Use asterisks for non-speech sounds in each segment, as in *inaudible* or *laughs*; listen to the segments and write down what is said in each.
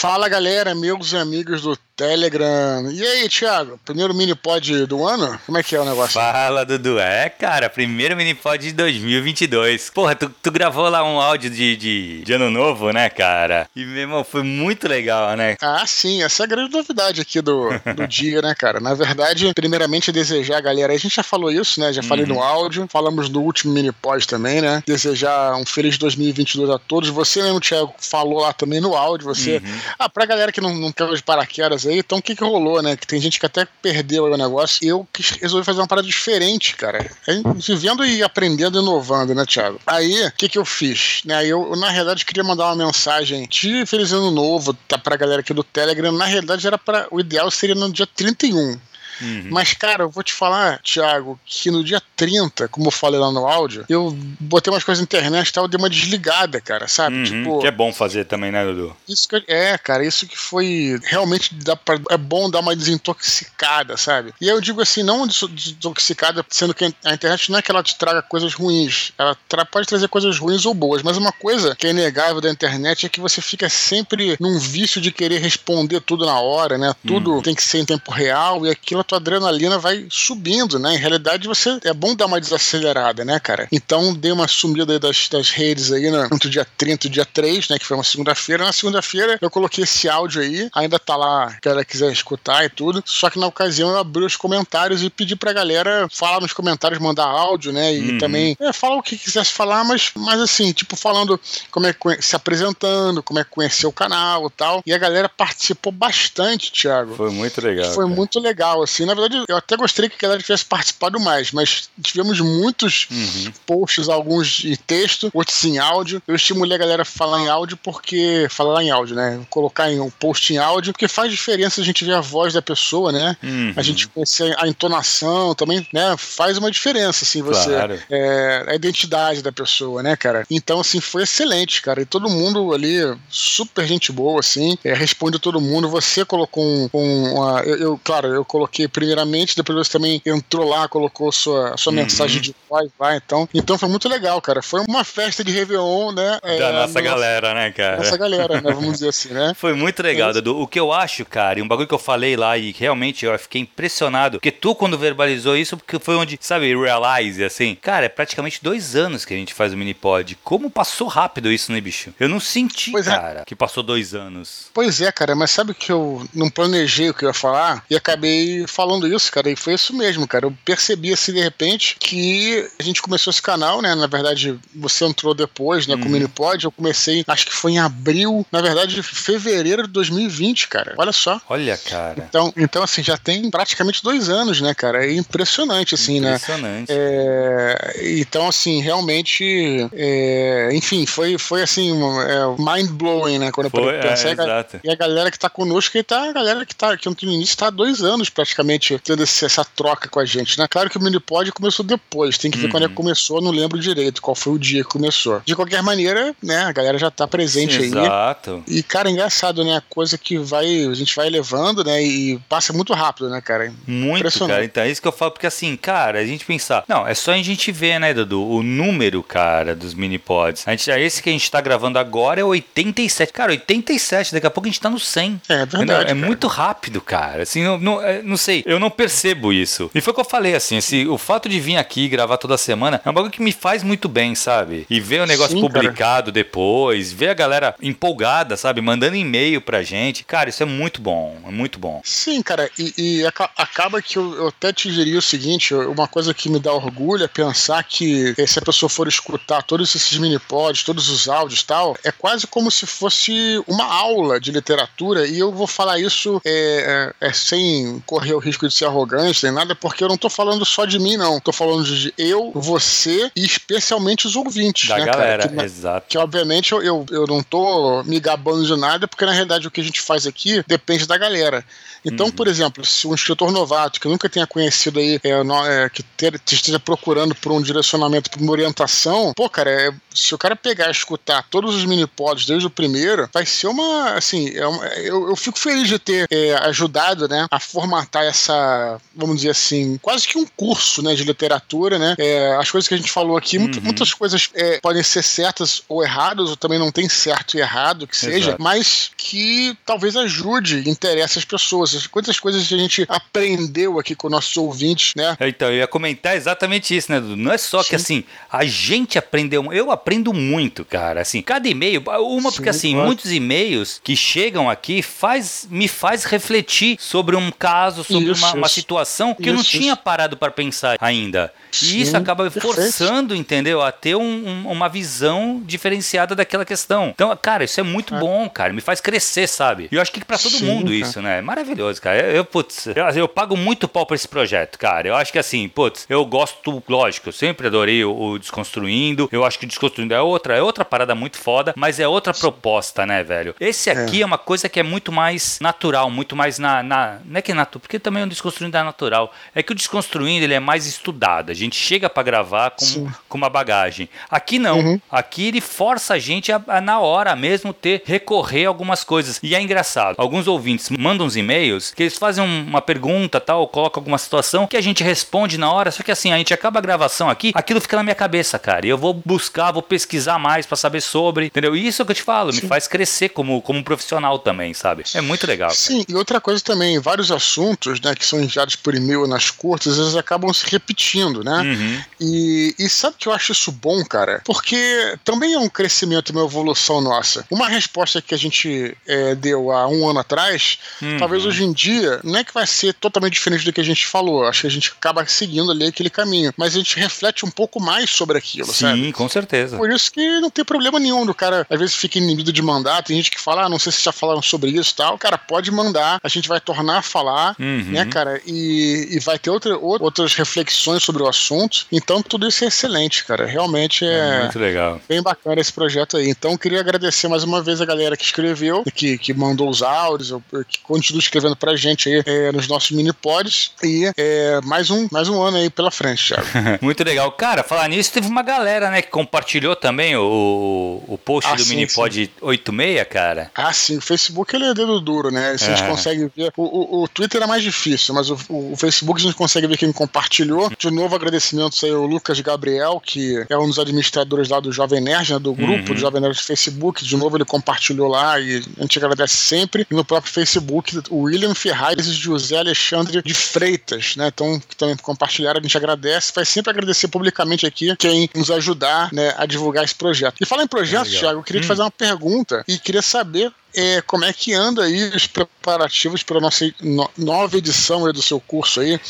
Fala galera, amigos do Telegram. E aí, Thiago? Primeiro mini pod do ano? Como é que é o negócio? Fala, Dudu. É, cara, primeiro mini pod de 2022. Porra, tu, tu gravou lá um áudio de, de, de, ano novo, né, cara? E, meu irmão, foi muito legal, né? Ah, sim. Essa é a grande novidade aqui do, do *laughs* dia, né, cara? Na verdade, primeiramente, desejar a galera. A gente já falou isso, né? Já falei uhum. no áudio. Falamos no último mini pod também, né? Desejar um feliz 2022 a todos. Você mesmo, Thiago, falou lá também no áudio. Você. Uhum. Ah, pra galera que não, não quer de paraquedas aí. Então, o que, que rolou, né? Que tem gente que até perdeu o negócio. Eu quis, resolvi fazer uma parada diferente, cara. Vivendo e aprendendo inovando, né, Thiago? Aí, o que, que eu fiz? Né, eu, na realidade, queria mandar uma mensagem de Feliz Ano Novo tá, pra galera aqui do Telegram. Na realidade, era para o ideal seria no dia 31. Uhum. Mas, cara, eu vou te falar, Thiago, que no dia 30, como eu falei lá no áudio, eu botei umas coisas na internet e tal, dei uma desligada, cara, sabe? Uhum, tipo, que é bom fazer também, né, Dudu? Isso que, é, cara, isso que foi realmente dá pra, é bom dar uma desintoxicada, sabe? E eu digo assim, não desintoxicada, sendo que a internet não é que ela te traga coisas ruins, ela tra pode trazer coisas ruins ou boas, mas uma coisa que é inegável da internet é que você fica sempre num vício de querer responder tudo na hora, né? Tudo uhum. tem que ser em tempo real e aquilo tua adrenalina vai subindo, né? Em realidade, você é bom dar uma desacelerada, né, cara? Então, dei uma sumida das, das redes aí no, no dia 30 e dia 3, né? Que foi uma segunda-feira. Na segunda-feira, eu coloquei esse áudio aí, ainda tá lá, se ela quiser escutar e tudo. Só que na ocasião eu abri os comentários e pedi pra galera falar nos comentários, mandar áudio, né? E uhum. também é, falar o que quisesse falar, mas, mas assim, tipo, falando como é que se apresentando, como é que conheceu o canal e tal. E a galera participou bastante, Thiago. Foi muito legal. Foi cara. muito legal, assim assim. Na verdade, eu até gostaria que a galera tivesse participado mais, mas tivemos muitos uhum. posts, alguns em texto, outros em áudio. Eu estimulei a galera a falar em áudio porque. Falar em áudio, né? Colocar em um post em áudio, porque faz diferença a gente ver a voz da pessoa, né? Uhum. A gente conhecer a entonação também, né? Faz uma diferença, assim, você. Claro. É, a identidade da pessoa, né, cara? Então, assim, foi excelente, cara. E todo mundo ali, super gente boa, assim, é, responde todo mundo. Você colocou um. um uma, eu, eu, claro, eu coloquei primeiramente, depois você também entrou lá, colocou sua, sua uhum. mensagem de voz lá, então. Então foi muito legal, cara. Foi uma festa de Réveillon, né? Da é, nossa galera, né, cara? Nossa galera, né? Vamos dizer assim, né? *laughs* Foi muito legal, é Dudu. O que eu acho, cara, e um bagulho que eu falei lá e realmente eu fiquei impressionado, porque tu, quando verbalizou isso, porque foi onde, sabe, realize, assim, cara, é praticamente dois anos que a gente faz o Minipod. Como passou rápido isso, né, bicho? Eu não senti, pois é. cara, é. que passou dois anos. Pois é, cara, mas sabe que eu não planejei o que eu ia falar e acabei falando isso, cara, e foi isso mesmo, cara. Eu percebi assim de repente que a gente começou esse canal, né? Na verdade, você entrou depois, né, com o uhum. Minipod. Eu comecei, acho que foi em abril, na verdade, fevereiro de 2020, cara. Olha só. Olha, cara. Então, então assim, já tem praticamente dois anos, né, cara? É impressionante, assim, impressionante. né? É, então, assim, realmente, é, enfim, foi, foi assim, é, mind-blowing, né? Quando foi, eu pensei. É, e a galera que tá conosco, e tá, a galera que tá, que no início tá há dois anos praticamente tendo esse, essa troca com a gente, né? Claro que o Minipod começou depois, tem que ver uhum. quando é que uhum. começou, não lembro direito qual foi o dia que começou. De qualquer maneira, né, a galera já tá presente Sim, aí. Exato. E, cara, é engraçado, né? A coisa que vai, a gente vai levando, né? E passa muito rápido, né, cara? Muito, cara. Então é isso que eu falo, porque assim, cara, a gente pensar, não, é só a gente ver, né, Dudu, o número, cara, dos minipods. A gente, esse que a gente tá gravando agora é 87. Cara, 87, daqui a pouco a gente tá no 100. É, é verdade. É muito rápido, cara. Assim, não, não, é, não sei, eu não percebo isso. E foi o que eu falei, assim, esse, o fato de vir aqui gravar toda semana é um bagulho que me faz muito bem, sabe? E ver o negócio Sim, publicado cara. depois, ver a galera empolgada, sabe? Mandando e-mail pra gente. Cara, isso é muito bom, é muito bom. Sim, cara, e, e acaba que eu, eu, até te diria o seguinte: uma coisa que me dá orgulho é pensar que se a pessoa for escutar todos esses mini-pods, todos os áudios e tal, é quase como se fosse uma aula de literatura, e eu vou falar isso é, é, sem correr risco de ser arrogante nem nada, porque eu não tô falando só de mim, não. Tô falando de eu, você e especialmente os ouvintes. Da né, galera, que, exato. Que obviamente eu, eu, eu não tô me gabando de nada, porque na realidade o que a gente faz aqui depende da galera. Então, uhum. por exemplo, se um escritor novato que nunca tenha conhecido aí, é, é, que ter, esteja procurando por um direcionamento, por uma orientação, pô, cara, é, se o cara pegar e escutar todos os mini-pods desde o primeiro, vai ser uma, assim, é uma, eu, eu fico feliz de ter é, ajudado, né, a formatar essa, vamos dizer assim, quase que um curso né, de literatura, né? É, as coisas que a gente falou aqui, uhum. muitas coisas é, podem ser certas ou erradas, ou também não tem certo e errado que seja, Exato. mas que talvez ajude, interesse as pessoas. Quantas coisas a gente aprendeu aqui com nossos ouvintes, né? Então, eu ia comentar exatamente isso, né, Dudu? Não é só Sim. que assim, a gente aprendeu, eu aprendo muito, cara. Assim, cada e-mail, uma, Sim, porque assim, claro. muitos e-mails que chegam aqui faz, me faz refletir sobre um caso, sobre isso, uma, uma, situação que isso, eu não tinha parado para pensar ainda. Sim, e isso acaba perfeito. forçando, entendeu? A ter um, um, uma visão diferenciada daquela questão. Então, cara, isso é muito é. bom, cara. Me faz crescer, sabe? E eu acho que para todo Sim, mundo cara. isso, né? É maravilhoso, cara. Eu, putz, eu, eu, pago muito pau pra esse projeto, cara. Eu acho que assim, putz, eu gosto, lógico, eu sempre adorei o, o Desconstruindo. Eu acho que o Desconstruindo é outra, é outra parada muito foda, mas é outra proposta, né, velho? Esse aqui é, é uma coisa que é muito mais natural, muito mais na. na não é que é natural, porque também o Desconstruindo é natural. É que o Desconstruindo ele é mais estudado gente chega para gravar com, com uma bagagem. Aqui não. Uhum. Aqui ele força a gente a, a, na hora mesmo ter recorrer a algumas coisas. E é engraçado. Alguns ouvintes mandam uns e-mails que eles fazem uma pergunta, tal, colocam alguma situação que a gente responde na hora. Só que assim, a gente acaba a gravação aqui, aquilo fica na minha cabeça, cara. E eu vou buscar, vou pesquisar mais para saber sobre, entendeu? E isso é que eu te falo, Sim. me faz crescer como, como profissional também, sabe? É muito legal. Sim, e outra coisa também, vários assuntos, né, que são enviados por e-mail nas curtas, eles acabam se repetindo, né? né? Uhum. E, e sabe que eu acho isso bom, cara? Porque também é um crescimento, uma evolução nossa. Uma resposta que a gente é, deu há um ano atrás, uhum. talvez hoje em dia, não é que vai ser totalmente diferente do que a gente falou. Acho que a gente acaba seguindo ali aquele caminho. Mas a gente reflete um pouco mais sobre aquilo, Sim, sabe? Sim, com certeza. Por isso que não tem problema nenhum do cara, às vezes, fica inibido de mandar. Tem gente que fala, ah, não sei se já falaram sobre isso e tal. Cara, pode mandar. A gente vai tornar a falar, uhum. né, cara? E, e vai ter outra, outras reflexões sobre o assunto assunto. Então, tudo isso é excelente, cara. Realmente é, é muito legal. bem bacana esse projeto aí. Então, queria agradecer mais uma vez a galera que escreveu, que, que mandou os áudios, que continua escrevendo pra gente aí é, nos nossos mini pods. E é, mais, um, mais um ano aí pela frente, Thiago. *laughs* muito legal. Cara, falar nisso, teve uma galera, né, que compartilhou também o, o post ah, do sim, Minipod sim. 86, cara. Ah, sim. O Facebook ele é dedo duro, né? Assim, a gente consegue ver. O, o, o, Twitter é mais difícil, mas o, o Facebook a gente consegue ver quem compartilhou. De novo, agradecimentos aí ao Lucas Gabriel, que é um dos administradores lá do Jovem Nerd, né, do grupo uhum. do Jovem Nerd do Facebook. De novo, ele compartilhou lá e a gente agradece sempre. E no próprio Facebook, o William Ferraz e José Alexandre de Freitas, né? Então, que também compartilharam, a gente agradece. Vai sempre agradecer publicamente aqui quem nos ajudar né, a divulgar esse projeto. E falar em projetos, é Thiago, eu queria hum. te fazer uma pergunta e queria saber é, como é que anda aí os preparativos para a nossa no, nova edição do seu curso aí?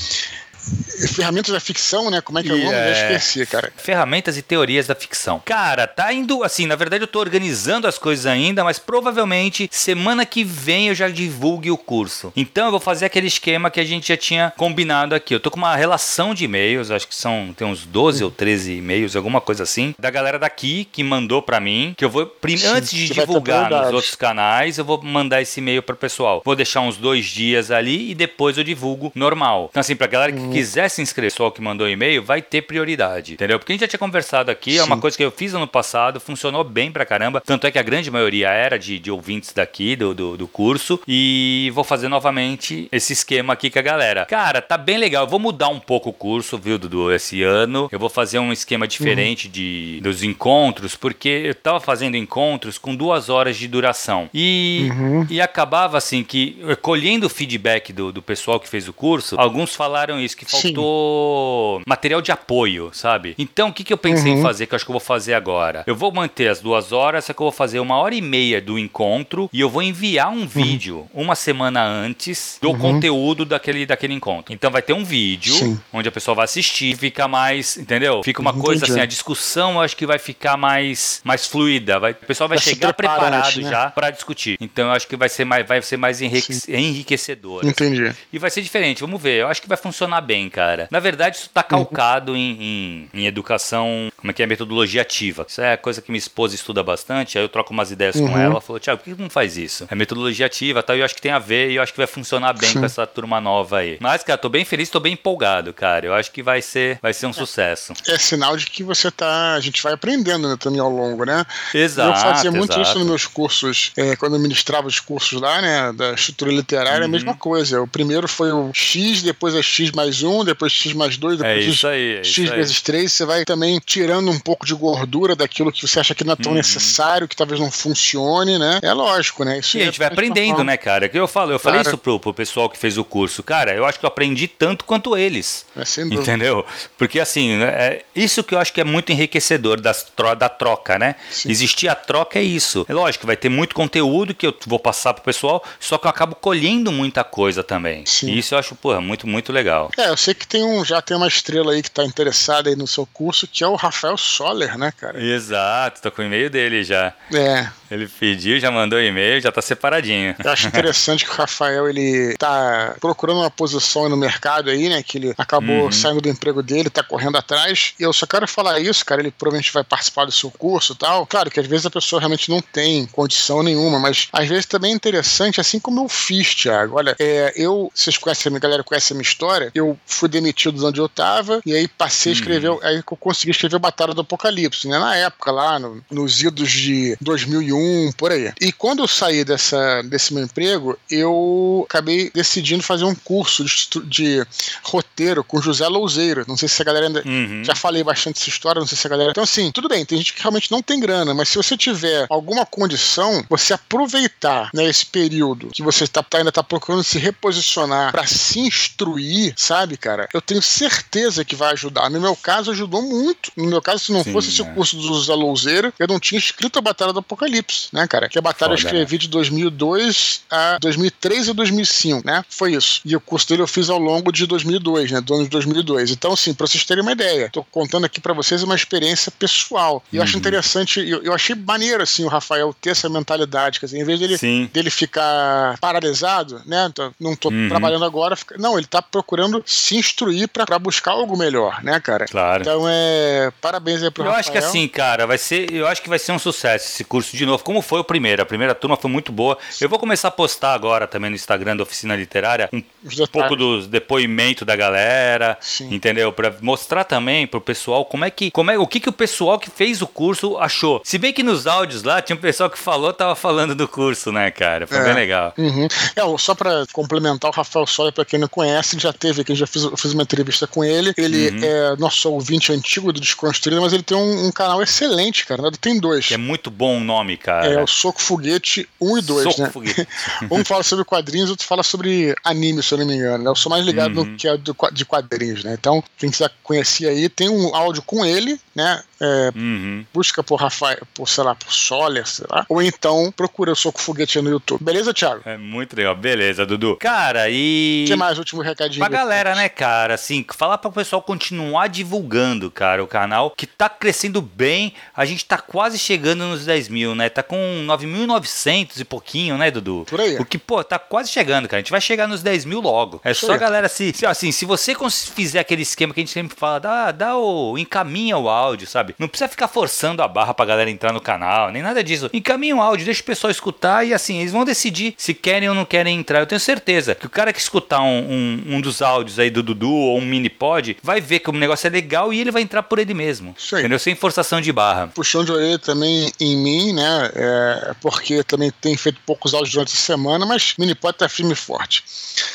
Ferramentas da ficção, né? Como é que é o nome? É... Já esqueci, cara. Ferramentas e teorias da ficção. Cara, tá indo assim, na verdade eu tô organizando as coisas ainda, mas provavelmente semana que vem eu já divulgue o curso. Então eu vou fazer aquele esquema que a gente já tinha combinado aqui. Eu tô com uma relação de e-mails, acho que são tem uns 12 ou 13 e-mails, alguma coisa assim, da galera daqui que mandou para mim, que eu vou Sim, antes de divulgar nos outros canais, eu vou mandar esse e-mail pro pessoal. Vou deixar uns dois dias ali e depois eu divulgo normal. Então assim, pra galera que uhum quiser se inscrever, só que mandou e-mail, vai ter prioridade, entendeu? Porque a gente já tinha conversado aqui, Sim. é uma coisa que eu fiz ano passado, funcionou bem pra caramba. Tanto é que a grande maioria era de, de ouvintes daqui, do, do, do, curso. E vou fazer novamente esse esquema aqui com a galera. Cara, tá bem legal. Eu vou mudar um pouco o curso, viu, Dudu, esse ano. Eu vou fazer um esquema diferente uhum. de, dos encontros, porque eu tava fazendo encontros com duas horas de duração. E, uhum. e acabava assim que, colhendo o feedback do, do pessoal que fez o curso, alguns falaram isso, que faltou Sim. material de apoio, sabe? Então, o que, que eu pensei uhum. em fazer, que eu acho que eu vou fazer agora? Eu vou manter as duas horas, só que eu vou fazer uma hora e meia do encontro e eu vou enviar um uhum. vídeo uma semana antes do uhum. conteúdo daquele, daquele encontro. Então, vai ter um vídeo Sim. onde a pessoa vai assistir, fica mais, entendeu? Fica uma coisa assim, a discussão eu acho que vai ficar mais, mais fluida. Vai, o pessoal vai, vai chegar preparado né? já para discutir. Então, eu acho que vai ser mais, vai ser mais enriquecedor. Entendi. Assim. E vai ser diferente, vamos ver. Eu acho que vai funcionar bem bem, cara. Na verdade, isso tá calcado em, em, em, educação, como é que é, metodologia ativa. Isso é coisa que minha esposa estuda bastante, aí eu troco umas ideias uhum. com ela, ela falou, Tiago, por que não faz isso? É metodologia ativa, tal, e eu acho que tem a ver e eu acho que vai funcionar bem Sim. com essa turma nova aí. Mas, cara, tô bem feliz, tô bem empolgado, cara. Eu acho que vai ser, vai ser um é. sucesso. É sinal de que você tá, a gente vai aprendendo né, também ao longo, né? Exato. Eu fazia muito exato. isso nos meus cursos, é, quando eu ministrava os cursos lá, né, da estrutura literária, uhum. a mesma coisa. O primeiro foi o X, depois é X mais um, depois X mais dois, é depois é isso aí, é X vezes aí. 3, você vai também tirando um pouco de gordura daquilo que você acha que não é tão uhum. necessário, que talvez não funcione, né? É lógico, né? Isso e a gente vai aprendendo, né, cara? Que eu falo, eu claro. falei isso pro, pro pessoal que fez o curso. Cara, eu acho que eu aprendi tanto quanto eles. É, sem dúvida. Entendeu? Porque assim, né, é isso que eu acho que é muito enriquecedor das tro da troca, né? Sim. Existir a troca é isso. É lógico, vai ter muito conteúdo que eu vou passar pro pessoal, só que eu acabo colhendo muita coisa também. Sim. E isso eu acho, porra, muito, muito legal. É, eu sei que tem um, já tem uma estrela aí que tá interessada aí no seu curso, que é o Rafael Soller, né, cara? Exato, tô com o e-mail dele já. É. Ele pediu, já mandou e-mail, já tá separadinho. Eu acho interessante que o Rafael, ele tá procurando uma posição no mercado aí, né, que ele acabou uhum. saindo do emprego dele, tá correndo atrás. E eu só quero falar isso, cara, ele provavelmente vai participar do seu curso e tal. Claro que às vezes a pessoa realmente não tem condição nenhuma, mas às vezes também é interessante, assim como eu fiz, Thiago. Olha, é, eu, vocês conhecem, a galera conhece a minha história, eu fui demitido de onde eu tava e aí passei a escrever, uhum. aí eu consegui escrever Batalha do Apocalipse, né, na época lá, no, nos idos de 2001, por aí. E quando eu saí dessa, desse meu emprego, eu acabei decidindo fazer um curso de, de roteiro com José Louzeiro. Não sei se a galera ainda. Uhum. Já falei bastante essa história, não sei se a galera. Então, assim, tudo bem, tem gente que realmente não tem grana, mas se você tiver alguma condição, você aproveitar né, esse período que você tá, tá ainda está procurando se reposicionar para se instruir, sabe, cara? Eu tenho certeza que vai ajudar. No meu caso, ajudou muito. No meu caso, se não Sim, fosse é. esse curso do José Louzeiro, eu não tinha escrito a Batalha do Apocalipse, né, cara? Que a batalha Foda, eu escrevi né? de 2002 a 2003 e 2005, né? Foi isso. E o curso dele eu fiz ao longo de 2002, né? Do ano de 2002. Então, assim, pra vocês terem uma ideia, tô contando aqui para vocês uma experiência pessoal. E eu acho uhum. interessante, eu, eu, achei maneiro, assim, o Rafael ter essa mentalidade, quer dizer, em vez dele, dele ficar paralisado, né? Não tô uhum. trabalhando agora, fica, não, ele tá procurando se instruir para buscar algo melhor, né, cara? Claro. Então, é. Parabéns aí pro eu Rafael. Eu acho que assim, cara, vai ser. Eu acho que vai ser um sucesso esse curso de novo. Como foi o primeiro? A primeira turma foi muito boa. Eu vou começar a postar agora também no Instagram da Oficina Literária um pouco dos depoimentos da galera, Sim. entendeu? Para mostrar também pro pessoal como é que, como é, o que que o pessoal que fez o curso achou. Se bem que nos áudios lá tinha um pessoal que falou, tava falando do curso, né, cara? Foi é. bem legal. Uhum. É, só para complementar o Rafael Soller, para quem não conhece, já teve aqui, já fiz, fiz uma entrevista com ele. Ele uhum. é nosso ouvinte antigo do Desconstruído, mas ele tem um, um canal excelente, cara. Ele tem dois. É muito bom o nome, cara. É o Soco Foguete 1 e 2, Soco né? Foguete. *laughs* um fala sobre quadrinhos, outro fala sobre anime, se eu não me engano. Né? Eu sou mais ligado uhum. no que é de quadrinhos, né? Então, quem quiser conhecer aí, tem um áudio com ele, né? É, uhum. Busca por Rafael, por, sei lá, por Soler, sei lá. Ou então procura o Soco Foguete no YouTube. Beleza, Thiago? É muito legal. Beleza, Dudu. Cara, e. O que mais? Último recadinho. Pra galera, né, cara? Assim, falar para o pessoal continuar divulgando, cara, o canal, que tá crescendo bem. A gente tá quase chegando nos 10 mil, né? Tá com 9.900 e pouquinho, né, Dudu? Por aí. O que, pô, tá quase chegando, cara. A gente vai chegar nos 10 mil logo. É Isso só, a galera, se, se, assim, se você fizer aquele esquema que a gente sempre fala, dá, dá o. encaminha o áudio, sabe? Não precisa ficar forçando a barra pra galera entrar no canal, nem nada disso. Encaminha o áudio, deixa o pessoal escutar e assim, eles vão decidir se querem ou não querem entrar. Eu tenho certeza que o cara que escutar um, um, um dos áudios aí do Dudu ou um mini pod vai ver que o negócio é legal e ele vai entrar por ele mesmo. Isso aí. Entendeu? Sem forçação de barra. Puxão de orelha também em mim, né? É, porque também tem feito poucos áudios durante a semana, mas mini pod tá firme e forte.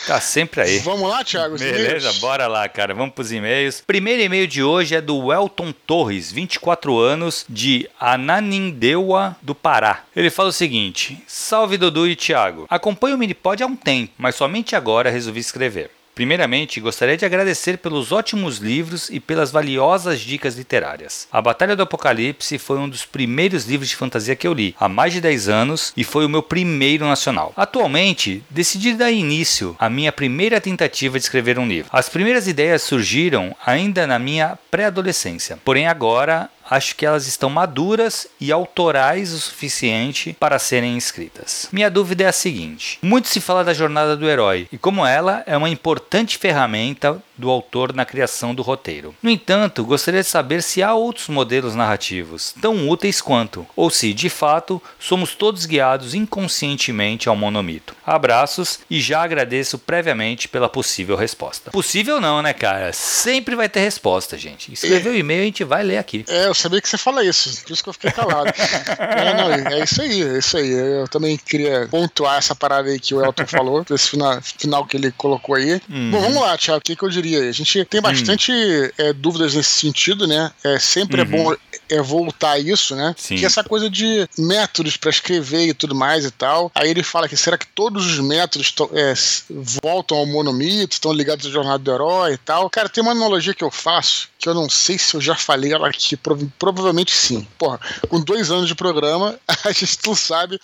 Tá sempre aí. Vamos lá, Thiago? Beleza, bora lá, cara. Vamos pros e-mails. Primeiro e-mail de hoje é do Welton Torres, 24 anos, de Ananindeua, do Pará. Ele fala o seguinte: Salve Dudu e Thiago. Acompanho o Minipod há um tempo, mas somente agora resolvi escrever. Primeiramente, gostaria de agradecer pelos ótimos livros e pelas valiosas dicas literárias. A Batalha do Apocalipse foi um dos primeiros livros de fantasia que eu li, há mais de 10 anos, e foi o meu primeiro nacional. Atualmente, decidi dar início à minha primeira tentativa de escrever um livro. As primeiras ideias surgiram ainda na minha pré-adolescência, porém agora acho que elas estão maduras e autorais o suficiente para serem escritas. Minha dúvida é a seguinte: muito se fala da jornada do herói e como ela é uma importante ferramenta do autor na criação do roteiro. No entanto, gostaria de saber se há outros modelos narrativos tão úteis quanto, ou se, de fato, somos todos guiados inconscientemente ao monomito. Abraços e já agradeço previamente pela possível resposta. Possível não, né, cara? Sempre vai ter resposta, gente. Escreveu o é, e-mail, a gente vai ler aqui. É, eu sabia que você fala isso, por isso que eu fiquei calado. *laughs* é, não, é isso aí, é isso aí. Eu também queria pontuar essa parada aí que o Elton falou, *laughs* esse final, final que ele colocou aí. Uhum. Bom, vamos lá, Thiago, o que, que eu diria? A gente tem bastante uhum. é, dúvidas nesse sentido, né? É, sempre é uhum. é bom é voltar a isso, né? Sim. Que essa coisa de métodos para escrever e tudo mais e tal. Aí ele fala que será que todos os métodos é, voltam ao monomito, estão ligados à jornada do herói e tal. Cara, tem uma analogia que eu faço que eu não sei se eu já falei ela aqui, prov provavelmente sim. Porra, com dois anos de programa, *laughs* a gente tu sabe,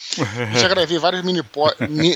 já gravei vários mini, po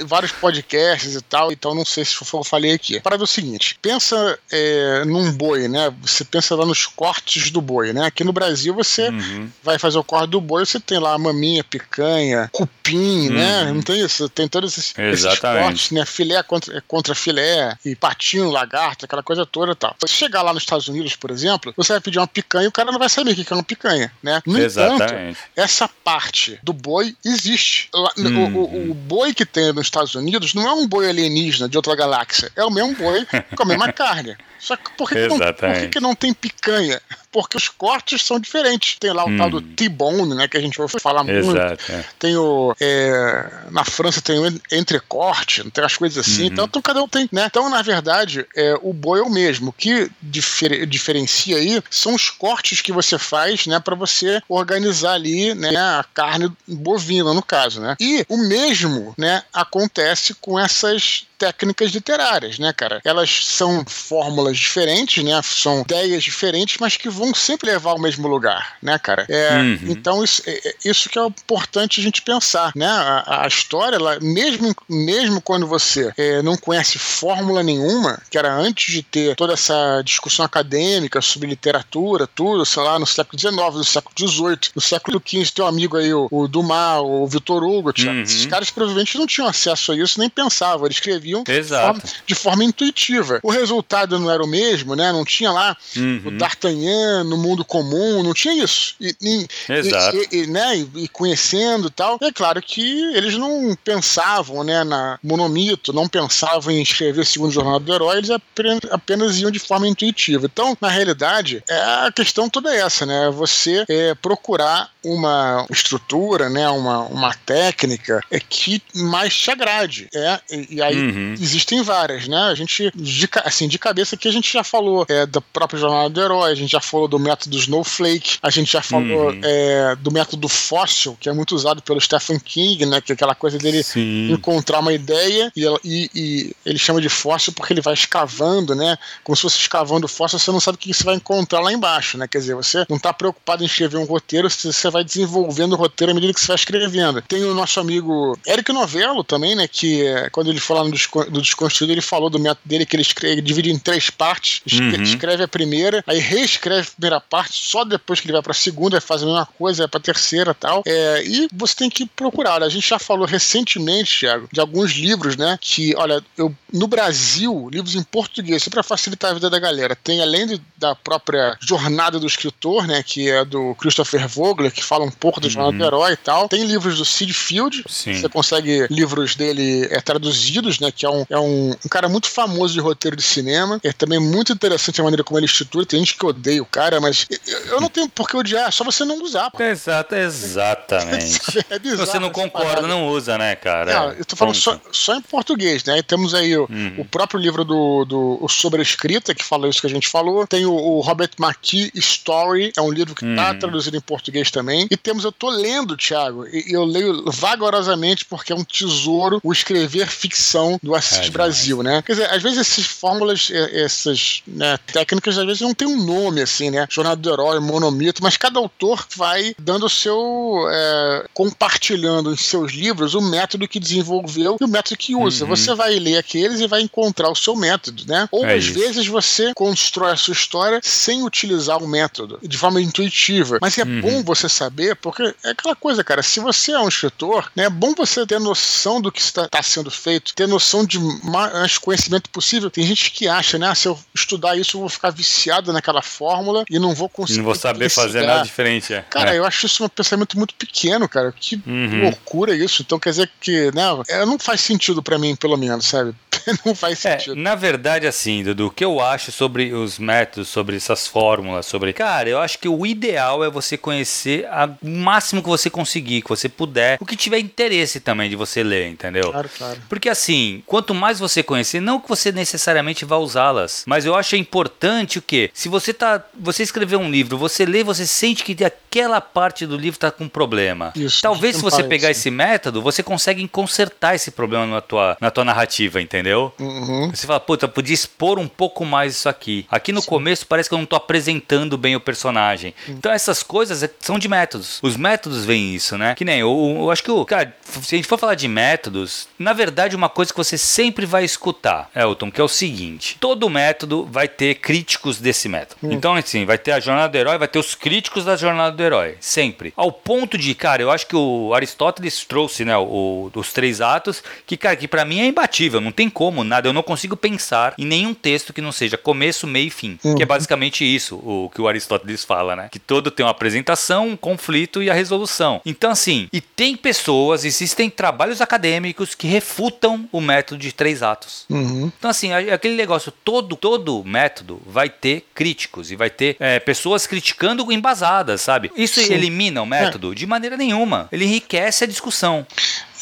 vários podcasts e tal, então não sei se eu falei aqui. Para ver o seguinte, pensa é, num boi, né? Você pensa lá nos cortes do boi, né? Aqui no Brasil você uhum. vai fazer o corte do boi, você tem lá a maminha, picanha, cupim, né? uhum. né? Não tem isso? Tem todos esses, esses cortes, né? Filé contra, contra filé e patinho, lagarto, aquela coisa toda e tal. Se chegar lá nos Estados Unidos, por exemplo, exemplo, você vai pedir uma picanha e o cara não vai saber o que é uma picanha, né? No Exatamente. entanto, essa parte do boi existe. Uhum. O, o, o, boi que tem nos Estados Unidos não é um boi alienígena de outra galáxia, é o mesmo boi com a mesma carne. *laughs* Só que por que, que, não, por que, que não tem picanha? porque os cortes são diferentes. Tem lá o hum. tal do hum. T-bone, né, que a gente vai falar Exato, muito. É. Tem o. É, na França tem o entrecorte, tem as coisas assim. Uhum. Então, então, cada um tem. Né? Então, na verdade, é, o boi é o mesmo. O que difer diferencia aí são os cortes que você faz né, para você organizar ali né, a carne bovina, no caso. Né? E o mesmo né, acontece com essas técnicas literárias, né, cara? Elas são fórmulas diferentes, né? São ideias diferentes, mas que vão sempre levar ao mesmo lugar, né, cara? É, uhum. Então, isso, é, é, isso que é importante a gente pensar, né? A, a história, ela, mesmo, mesmo quando você é, não conhece fórmula nenhuma, que era antes de ter toda essa discussão acadêmica sobre literatura, tudo, sei lá, no século XIX, no século XVIII, no século XV, teu amigo aí, o, o Dumas, o Vitor Hugo, uhum. esses caras provavelmente não tinham acesso a isso, nem pensavam, eles escreviam escreviam de forma, de forma, intuitiva. O resultado não era o mesmo, né? Não tinha lá uhum. o D'Artagnan no mundo comum, não tinha isso. E, e, Exato. E, e né? e, conhecendo e tal. É claro que eles não pensavam né, na monomito, não pensavam em escrever segundo jornal do herói, eles apenas, apenas iam de forma intuitiva. Então, na realidade, é a questão toda essa, né? Você é, procurar uma estrutura, né? Uma, uma técnica é que mais te agrade. É, e, e aí uhum. Existem várias, né? A gente, de, assim, de cabeça aqui a gente já falou é, da própria jornada do herói, a gente já falou do método Snowflake, a gente já falou uhum. é, do método fóssil, que é muito usado pelo Stephen King, né? Que é aquela coisa dele Sim. encontrar uma ideia e, e, e, ele chama de fóssil porque ele vai escavando, né? Como se fosse escavando fóssil, você não sabe o que você vai encontrar lá embaixo, né? Quer dizer, você não está preocupado em escrever um roteiro, você vai desenvolvendo o roteiro à medida que você vai escrevendo. Tem o nosso amigo Eric Novello também, né? Que quando ele fala no do Desconstruído, ele falou do método dele que ele, escreve, ele divide em três partes. Uhum. Escreve a primeira, aí reescreve a primeira parte, só depois que ele vai pra segunda, faz a mesma coisa, vai pra terceira e tal. É, e você tem que procurar. A gente já falou recentemente, Thiago, de alguns livros, né? Que, olha, eu, no Brasil, livros em português, só pra facilitar a vida da galera, tem além de, da própria jornada do escritor, né? Que é do Christopher Vogler, que fala um pouco jornada uhum. do herói e tal. Tem livros do Sid Field, Sim. você consegue livros dele é, traduzidos, né? Que é um, é um, um cara muito famoso de roteiro de cinema. É também muito interessante a maneira como ele estrutura. Tem gente que odeia o cara, mas eu, não tenho por que odiar, é só você não usar. Pô. Exato, exatamente. *laughs* é bizarro, você não concorda, não usa, né, cara? É, eu tô falando só, só, em português, né? E temos aí o, uhum. o próprio livro do, do o Sobre Escrita, que fala isso que a gente falou. Tem o, o Robert McKee Story, é um livro que está uhum. traduzido em português também. E temos, eu tô lendo, Thiago, e eu leio vagarosamente porque é um tesouro o escrever ficção do Assis é, Brasil, né? Quer dizer, às vezes essas fórmulas, essas né, técnicas, às vezes não tem um nome, assim, né? Jornada do Herói, Monomito, mas cada autor vai dando o seu. É, compartilhando em seus livros o método que desenvolveu e o método que usa. Uhum. Você vai ler aqueles e vai encontrar o seu método, né? Ou é às isso. vezes você constrói a sua história sem utilizar o método, de forma intuitiva. Mas é uhum. bom você saber saber, porque é aquela coisa, cara, se você é um escritor, né, é bom você ter noção do que está tá sendo feito, ter noção de mais conhecimento possível. Tem gente que acha, né, ah, se eu estudar isso, eu vou ficar viciado naquela fórmula e não vou conseguir. Não vou saber fazer nada diferente. É. Cara, é. eu acho isso um pensamento muito pequeno, cara. Que uhum. loucura isso. Então quer dizer que, né, é, não faz sentido para mim, pelo menos, sabe? *laughs* não faz é, sentido. É, na verdade, assim, Dudu, o que eu acho sobre os métodos, sobre essas fórmulas, sobre. Cara, eu acho que o ideal é você conhecer o máximo que você conseguir, que você puder, o que tiver interesse também de você ler, entendeu? Claro, claro. Porque assim, quanto mais você conhecer, não que você necessariamente vá usá-las, mas eu acho importante o quê? Se você tá. Você escreveu um livro, você lê, você sente que aquela parte do livro tá com problema. Isso, Talvez se você pegar esse método, você consegue consertar esse problema na tua, na tua narrativa, entendeu? Uhum. Você fala, puta, podia expor um pouco mais isso aqui. Aqui no Sim. começo parece que eu não tô apresentando bem o personagem. Uhum. Então essas coisas são de métodos. Os métodos veem isso, né? Que nem eu, eu acho que o. Cara, se a gente for falar de métodos, na verdade, uma coisa que você sempre vai escutar, Elton, que é o seguinte: todo método vai ter críticos desse método. Uhum. Então, assim, vai ter a jornada do herói, vai ter os críticos da jornada do herói. Sempre. Ao ponto de, cara, eu acho que o Aristóteles trouxe, né, o, os três atos, que, cara, que para mim é imbatível, não tem como nada, eu não consigo pensar em nenhum texto que não seja começo, meio e fim. Uhum. Que é basicamente isso o que o Aristóteles fala, né? Que todo tem uma apresentação, um conflito e a resolução. Então, assim, e tem pessoas, existem trabalhos acadêmicos que refutam o método de três atos. Uhum. Então, assim, aquele negócio, todo, todo método vai ter críticos e vai ter é, pessoas criticando embasadas, sabe? Isso Sim. elimina o método? É. De maneira nenhuma. Ele enriquece a discussão.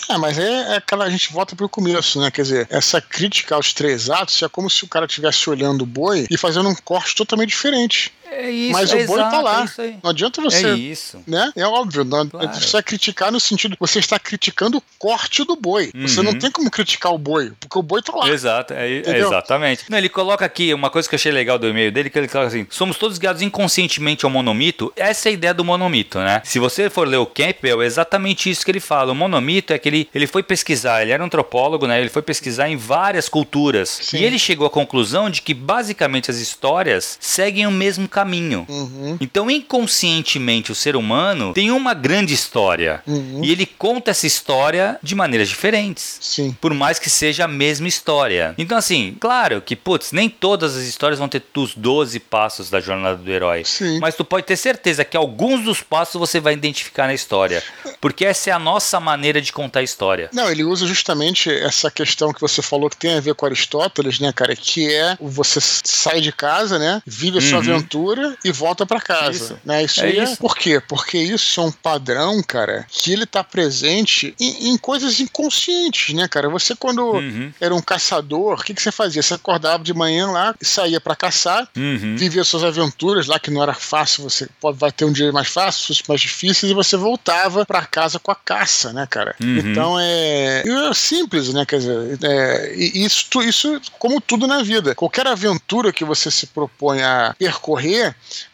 É, mas é, é aquela. A gente volta pro começo, né? Quer dizer, essa crítica aos três atos é como se o cara estivesse olhando o boi e fazendo um corte totalmente diferente. É isso, Mas é o boi tá exato, tá lá. É não adianta você. É isso. Né? É óbvio. Não, claro. Você vai criticar no sentido. Você está criticando o corte do boi. Uhum. Você não uhum. tem como criticar o boi, porque o boi tá lá. Exato, é, é exatamente. Não, ele coloca aqui uma coisa que eu achei legal do e-mail dele, que ele coloca assim: somos todos guiados inconscientemente ao monomito. Essa é a ideia do monomito, né? Se você for ler o Campbell, é exatamente isso que ele fala. O monomito é que ele, ele foi pesquisar, ele era um antropólogo, né? Ele foi pesquisar em várias culturas. Sim. E ele chegou à conclusão de que basicamente as histórias seguem o mesmo caminho. Uhum. Uhum. Então, inconscientemente, o ser humano tem uma grande história. Uhum. E ele conta essa história de maneiras diferentes. Sim. Por mais que seja a mesma história. Então, assim, claro que, putz, nem todas as histórias vão ter os 12 passos da jornada do herói. Sim. Mas tu pode ter certeza que alguns dos passos você vai identificar na história. Porque essa é a nossa maneira de contar a história. Não, ele usa justamente essa questão que você falou que tem a ver com Aristóteles, né, cara? Que é você sai de casa, né? Vive a sua uhum. aventura e volta para casa. Isso. Né? Isso, é isso. É, por quê? Porque isso é um padrão, cara, que ele tá presente em, em coisas inconscientes, né, cara? Você, quando uhum. era um caçador, o que, que você fazia? Você acordava de manhã lá e saía para caçar, uhum. vivia suas aventuras lá, que não era fácil, você pode, vai ter um dia mais fácil, mais difíceis, e você voltava para casa com a caça, né, cara? Uhum. Então é, é simples, né? Quer dizer, é, isso, isso, como tudo na vida, qualquer aventura que você se propõe a percorrer,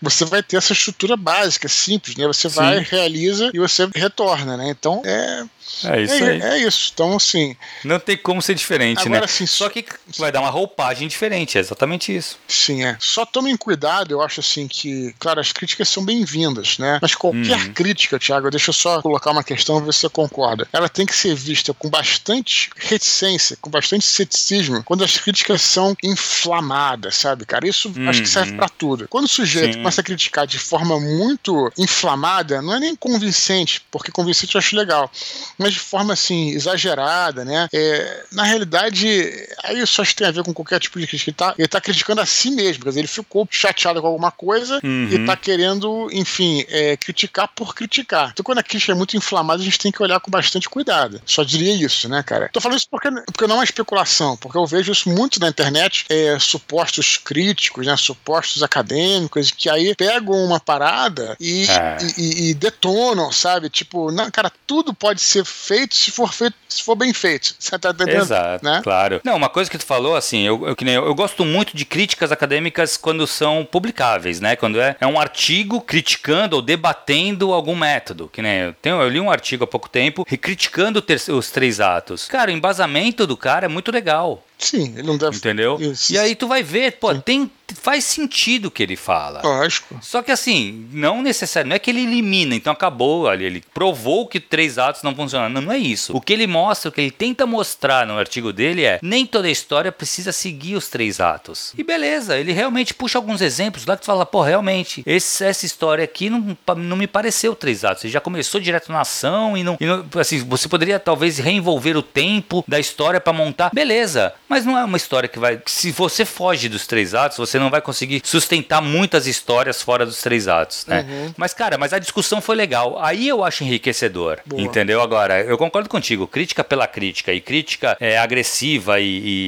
você vai ter essa estrutura básica, simples, né? Você Sim. vai, realiza e você retorna, né? Então é é isso é, aí. É isso. Então, assim. Não tem como ser diferente, agora, né? Assim, Só que vai dar uma roupagem diferente, é exatamente isso. Sim, é. Só tomem cuidado, eu acho assim que, claro, as críticas são bem-vindas, né? Mas qualquer uhum. crítica, Thiago, deixa eu só colocar uma questão, ver se você concorda. Ela tem que ser vista com bastante reticência, com bastante ceticismo, quando as críticas são inflamadas, sabe, cara? Isso uhum. acho que serve uhum. para tudo. Quando o sujeito Sim. começa a criticar de forma muito inflamada, não é nem convincente, porque convincente eu acho legal mas de forma assim, exagerada, né? É, na realidade, aí isso acho que tem a ver com qualquer tipo de crítica. Ele tá, ele tá criticando a si mesmo, quer dizer, ele ficou chateado com alguma coisa uhum. e tá querendo, enfim, é, criticar por criticar. Então, quando a crítica é muito inflamada, a gente tem que olhar com bastante cuidado. Só diria isso, né, cara? Tô falando isso porque, porque não é uma especulação, porque eu vejo isso muito na internet, é, supostos críticos, né, supostos acadêmicos, que aí pegam uma parada e, é. e, e, e detonam, sabe? Tipo, não, cara, tudo pode ser feito se for feito, se for bem feito. *laughs* Você tá entendendo? Exato, né? claro. Não, uma coisa que tu falou, assim, eu, eu, eu, eu gosto muito de críticas acadêmicas quando são publicáveis, né? Quando é, é um artigo criticando ou debatendo algum método. Que nem eu, tenho, eu li um artigo há pouco tempo criticando os três atos. Cara, o embasamento do cara é muito legal. Sim, ele não deve. Entendeu? Isso. E aí tu vai ver, pô, Sim. tem faz sentido o que ele fala. Lógico. Só que assim, não necessário, não é que ele elimina, então acabou ali, ele provou que três atos não funcionam. Não, não é isso. O que ele mostra, o que ele tenta mostrar no artigo dele é: nem toda história precisa seguir os três atos. E beleza, ele realmente puxa alguns exemplos lá que tu fala, pô, realmente, esse, essa história aqui não, não me pareceu três atos. Ele já começou direto na ação e não, e não assim, você poderia talvez reenvolver o tempo da história para montar. Beleza, mas não é uma história que vai. Se você foge dos três atos, você não vai conseguir sustentar muitas histórias fora dos três atos, né? Uhum. Mas, cara, mas a discussão foi legal. Aí eu acho enriquecedor, Boa. entendeu? Agora, eu concordo contigo. Crítica pela crítica e crítica é, agressiva e,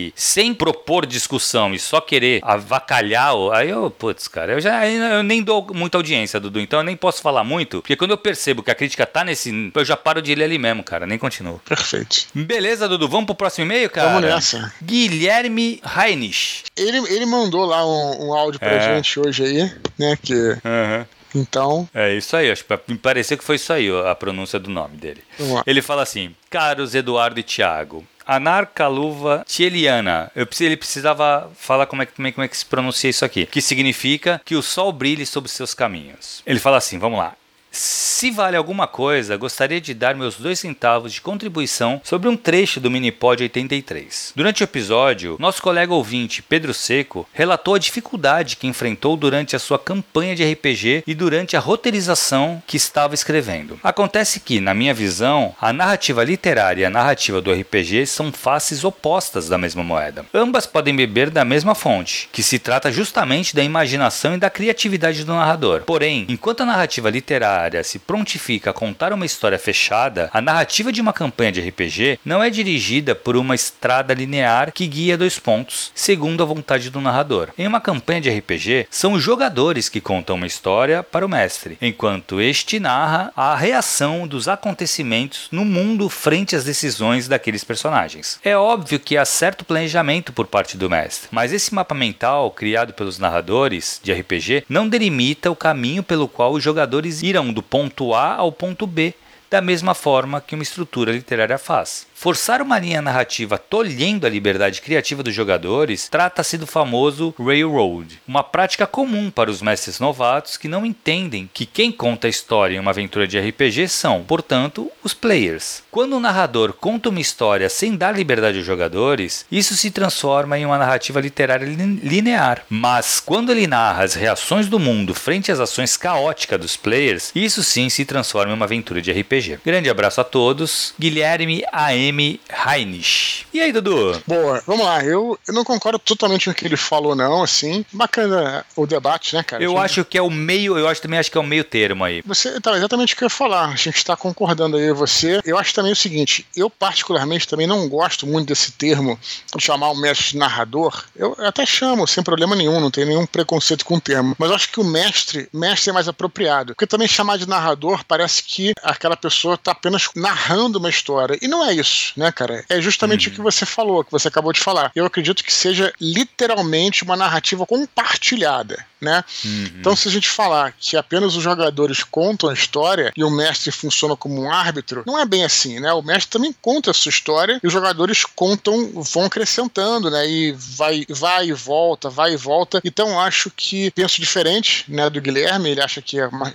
e, sem propor discussão e só querer avacalhar, aí eu, putz, cara, eu já eu nem dou muita audiência, Dudu, então eu nem posso falar muito, porque quando eu percebo que a crítica tá nesse, eu já paro de ler ali mesmo, cara, nem continuo. Perfeito. Beleza, Dudu, vamos pro próximo e-mail, cara? Vamos nessa. Guilherme Heinrich. Ele, ele mandou lá um, um áudio pra é. gente hoje aí, né? Que. Uhum. Então. É isso aí, acho que me pareceu que foi isso aí a pronúncia do nome dele. Ele fala assim: Caros Eduardo e Tiago, Anarcaluva Tieliana. Eu, ele precisava falar como é, como, é, como é que se pronuncia isso aqui. Que significa que o sol brilhe sobre seus caminhos. Ele fala assim: vamos lá. Se vale alguma coisa, gostaria de dar meus dois centavos de contribuição sobre um trecho do Minipod 83. Durante o episódio, nosso colega ouvinte Pedro Seco relatou a dificuldade que enfrentou durante a sua campanha de RPG e durante a roteirização que estava escrevendo. Acontece que, na minha visão, a narrativa literária e a narrativa do RPG são faces opostas da mesma moeda. Ambas podem beber da mesma fonte, que se trata justamente da imaginação e da criatividade do narrador. Porém, enquanto a narrativa literária se prontifica a contar uma história fechada, a narrativa de uma campanha de RPG não é dirigida por uma estrada linear que guia dois pontos, segundo a vontade do narrador. Em uma campanha de RPG, são os jogadores que contam uma história para o mestre, enquanto este narra a reação dos acontecimentos no mundo frente às decisões daqueles personagens. É óbvio que há certo planejamento por parte do mestre, mas esse mapa mental criado pelos narradores de RPG não delimita o caminho pelo qual os jogadores irão do ponto A ao ponto B, da mesma forma que uma estrutura literária faz. Forçar uma linha narrativa tolhendo a liberdade criativa dos jogadores trata-se do famoso Railroad, uma prática comum para os mestres novatos que não entendem que quem conta a história em uma aventura de RPG são, portanto, os players. Quando o narrador conta uma história sem dar liberdade aos jogadores, isso se transforma em uma narrativa literária linear. Mas quando ele narra as reações do mundo frente às ações caóticas dos players, isso sim se transforma em uma aventura de RPG. Grande abraço a todos. Guilherme AM M. Heinrich. E aí, Dudu? Boa, vamos lá. Eu, eu não concordo totalmente com o que ele falou, não, assim. Bacana o debate, né, cara? Eu acho que é o meio, eu acho também acho que é o meio termo aí. Você, tá, exatamente o que eu ia falar. A gente está concordando aí, você. Eu acho também o seguinte, eu particularmente também não gosto muito desse termo de chamar o mestre narrador. Eu até chamo, sem problema nenhum, não tenho nenhum preconceito com o termo. Mas eu acho que o mestre, mestre é mais apropriado. Porque também chamar de narrador parece que aquela pessoa está apenas narrando uma história. E não é isso isso, né, cara? É justamente uhum. o que você falou, que você acabou de falar. Eu acredito que seja literalmente uma narrativa compartilhada, né? Uhum. Então, se a gente falar que apenas os jogadores contam a história e o mestre funciona como um árbitro, não é bem assim, né? O mestre também conta a sua história e os jogadores contam, vão acrescentando, né? E vai, vai e volta, vai e volta. Então, acho que penso diferente, né, do Guilherme. Ele acha que é uma,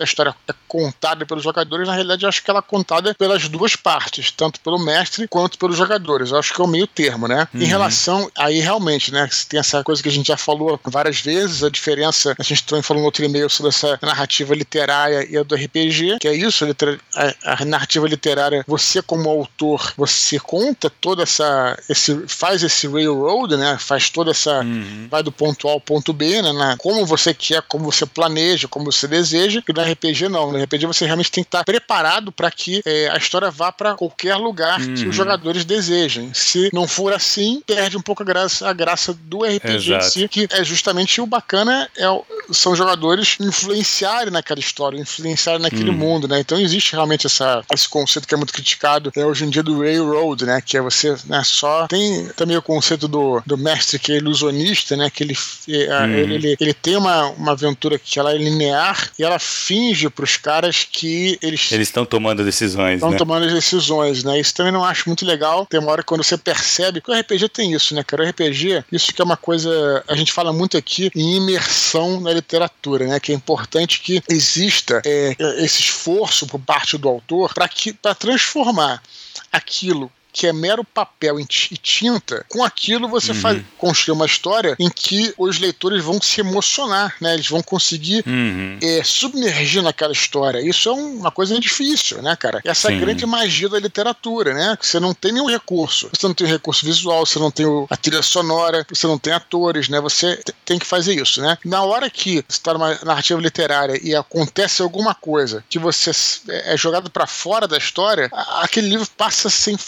a história é contada pelos jogadores. Na realidade, eu acho que ela é contada pelas duas partes, tanto pelo mestre quanto pelos jogadores. Eu acho que é o meio termo, né? Uhum. Em relação, aí realmente, né? Tem essa coisa que a gente já falou várias vezes, a diferença, a gente também falou no outro e-mail sobre essa narrativa literária e a do RPG, que é isso, a, a narrativa literária, você como autor, você conta toda essa, esse, faz esse railroad, né? Faz toda essa, uhum. vai do ponto A ao ponto B, né? Na, como você quer, como você planeja, como você deseja, e no RPG não. No RPG você realmente tem que estar preparado para que é, a história vá para qualquer lugar uhum. que os uhum. jogadores desejem. Se não for assim, perde um pouco a graça, a graça do RPG Exato. em si, que é justamente o bacana é, é, são jogadores influenciarem naquela história, influenciarem naquele hum. mundo, né? Então existe realmente essa, esse conceito que é muito criticado é, hoje em dia do railroad, né? Que é você né, só tem também o conceito do, do mestre que é ilusionista, né? Que ele, é, hum. ele, ele, ele, tem uma, uma aventura que ela é linear e ela finge para os caras que eles eles estão tomando decisões, estão né? tomando decisões, né? Isso também não acho muito legal. Tem uma hora quando você percebe que o RPG tem isso, né, cara? O RPG, isso que é uma coisa a gente fala muito aqui em imersão na literatura, né? Que é importante que exista é, esse esforço por parte do autor para transformar aquilo que é mero papel e tinta, com aquilo você uhum. faz, construir uma história em que os leitores vão se emocionar, né? Eles vão conseguir uhum. é, submergir naquela história. Isso é uma coisa difícil, né, cara? Essa Sim. grande magia da literatura, né? Que você não tem nenhum recurso. Você não tem o recurso visual, você não tem a trilha sonora, você não tem atores, né? Você tem que fazer isso, né? Na hora que você está numa narrativa literária e acontece alguma coisa que você é, é jogado para fora da história, aquele livro passa sem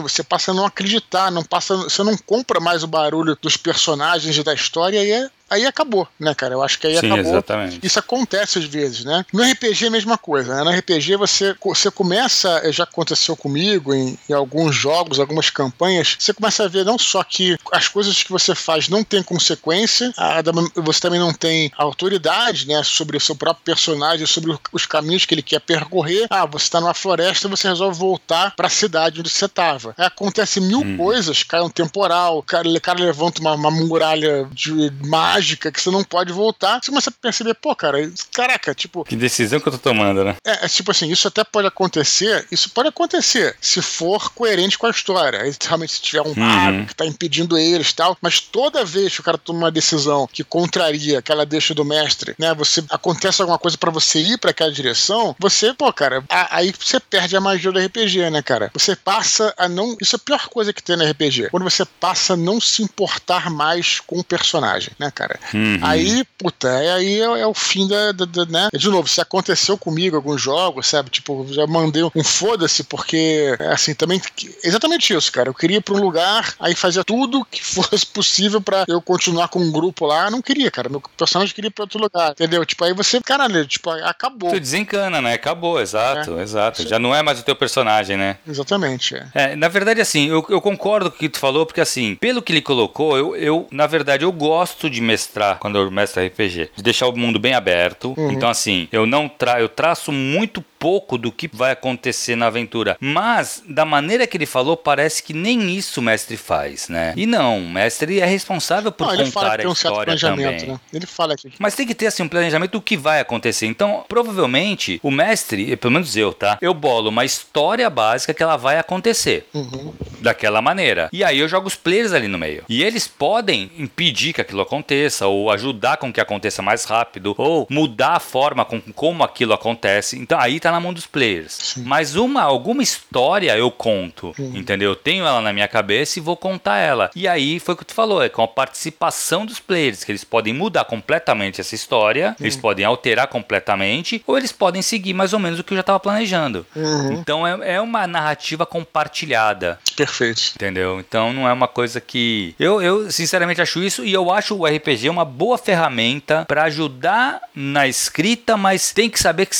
você passa a não acreditar, não passa, você não compra mais o barulho dos personagens da história e é aí acabou, né, cara? Eu acho que aí Sim, acabou. Exatamente. Isso acontece às vezes, né? No RPG é a mesma coisa, né? No RPG você, você começa, já aconteceu comigo em, em, alguns jogos, algumas campanhas, você começa a ver não só que as coisas que você faz não têm consequência, a, você também não tem autoridade, né, sobre o seu próprio personagem, sobre os caminhos que ele quer percorrer. Ah, você está numa floresta, você resolve voltar para a cidade onde você estava. Acontece mil hum. coisas, cai um temporal, o cara, o cara levanta uma, uma muralha de mar mágica que você não pode voltar. Você começa a perceber, pô, cara, caraca, tipo. Que decisão que eu tô tomando, né? É, é tipo assim, isso até pode acontecer, isso pode acontecer se for coerente com a história. Aí, realmente, se tiver um uhum. mago que tá impedindo eles e tal, mas toda vez que o cara toma uma decisão que contraria aquela deixa do mestre, né, você acontece alguma coisa para você ir para aquela direção, você, pô, cara, a, aí você perde a magia do RPG, né, cara? Você passa a não. Isso é a pior coisa que tem no RPG. Quando você passa a não se importar mais com o personagem, né, cara? Cara. Uhum. Aí, puta, aí é, é o fim da, da, da, né? De novo, se aconteceu comigo alguns jogos, sabe? Tipo, já mandei um foda-se, porque, assim, também. Exatamente isso, cara. Eu queria ir pra um lugar, aí fazia tudo que *laughs* fosse possível para eu continuar com um grupo lá. Não queria, cara. Meu personagem queria ir pra outro lugar, entendeu? Tipo, aí você, caralho, tipo, acabou. Tu desencana, né? Acabou, exato, é. exato. Já não é mais o teu personagem, né? Exatamente. É. é na verdade, assim, eu, eu concordo com o que tu falou, porque, assim, pelo que ele colocou, eu, eu na verdade, eu gosto de mestrar, quando eu mestro RPG, de deixar o mundo bem aberto. Uhum. Então, assim, eu não tra eu traço muito pouco do que vai acontecer na aventura. Mas, da maneira que ele falou, parece que nem isso o mestre faz, né? E não, o mestre é responsável por não, contar a um história também. Né? Ele fala aqui. Mas tem que ter assim um planejamento do que vai acontecer. Então, provavelmente, o mestre, pelo menos eu, tá? Eu bolo uma história básica que ela vai acontecer. Uhum. Daquela maneira. E aí eu jogo os players ali no meio. E eles podem impedir que aquilo aconteça, ou ajudar com que aconteça mais rápido, ou mudar a forma com como aquilo acontece. Então aí tá na mão dos players. Sim. Mas uma alguma história eu conto, Sim. entendeu? Eu tenho ela na minha cabeça e vou contar ela. E aí foi o que tu falou, é com a participação dos players, que eles podem mudar completamente essa história, Sim. eles podem alterar completamente, ou eles podem seguir mais ou menos o que eu já estava planejando. Uhum. Então é, é uma narrativa compartilhada. Perfeito. Entendeu? Então não é uma coisa que. Eu, eu sinceramente acho isso e eu acho o RPG uma boa ferramenta para ajudar na escrita, mas tem que saber que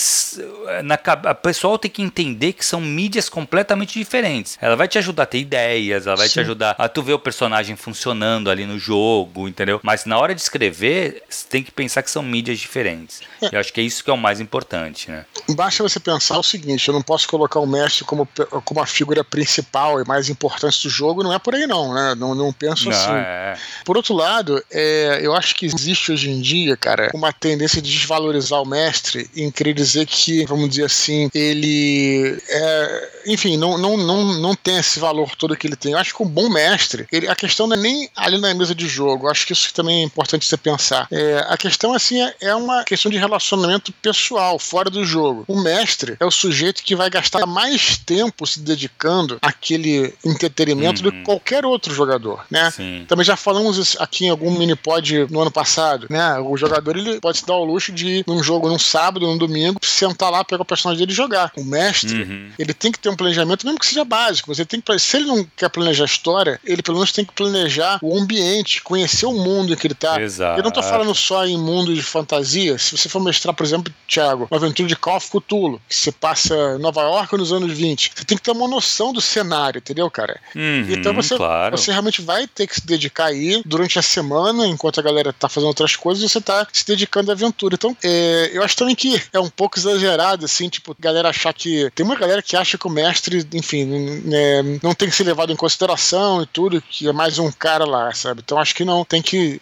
na a pessoal tem que entender que são mídias completamente diferentes. Ela vai te ajudar a ter ideias, ela vai Sim. te ajudar a tu ver o personagem funcionando ali no jogo, entendeu? Mas na hora de escrever, você tem que pensar que são mídias diferentes. É. Eu acho que é isso que é o mais importante, né? Basta você pensar o seguinte: eu não posso colocar o mestre como, como a figura principal e mais importante do jogo, não é por aí, não, né? Não, não penso não, assim. É. Por outro lado, é, eu acho que existe hoje em dia, cara, uma tendência de desvalorizar o mestre em querer dizer que, vamos dizer assim, ele é, enfim, não, não, não, não tem esse valor todo que ele tem. Eu acho que um bom mestre, ele, a questão não é nem ali na mesa de jogo, eu acho que isso também é importante você pensar. É, a questão, assim, é, é uma questão de relacionamento pessoal, fora do jogo. O mestre é o sujeito que vai gastar mais tempo se dedicando àquele entretenimento uhum. do que uhum. qualquer outro jogador, né? Sim. Também já falamos isso aqui em algum mini-pod no ano passado, né? O jogador, ele pode se dar o luxo de ir num jogo num sábado, num domingo, sentar lá, pegar o personagem dele jogar. O mestre, uhum. ele tem que ter um planejamento, mesmo que seja básico. Você tem que, se ele não quer planejar a história, ele pelo menos tem que planejar o ambiente, conhecer o mundo em que ele tá. Exato. Eu não tô falando só em mundo de fantasia. Se você for mestrar, por exemplo, Thiago, uma aventura de Call of Cthulhu, que se passa em Nova York nos anos 20, você tem que ter uma noção do cenário, entendeu, cara? Uhum, então você, claro. você realmente vai ter que se dedicar aí durante a semana, enquanto a galera tá fazendo outras coisas, você tá se dedicando à aventura. Então, é, eu acho também que é um pouco exagerado, assim, tipo, galera achar que. Tem uma galera que acha que o mestre, enfim, né, não tem que ser levado em consideração e tudo, que é mais um cara lá, sabe? Então acho que não. Tem que.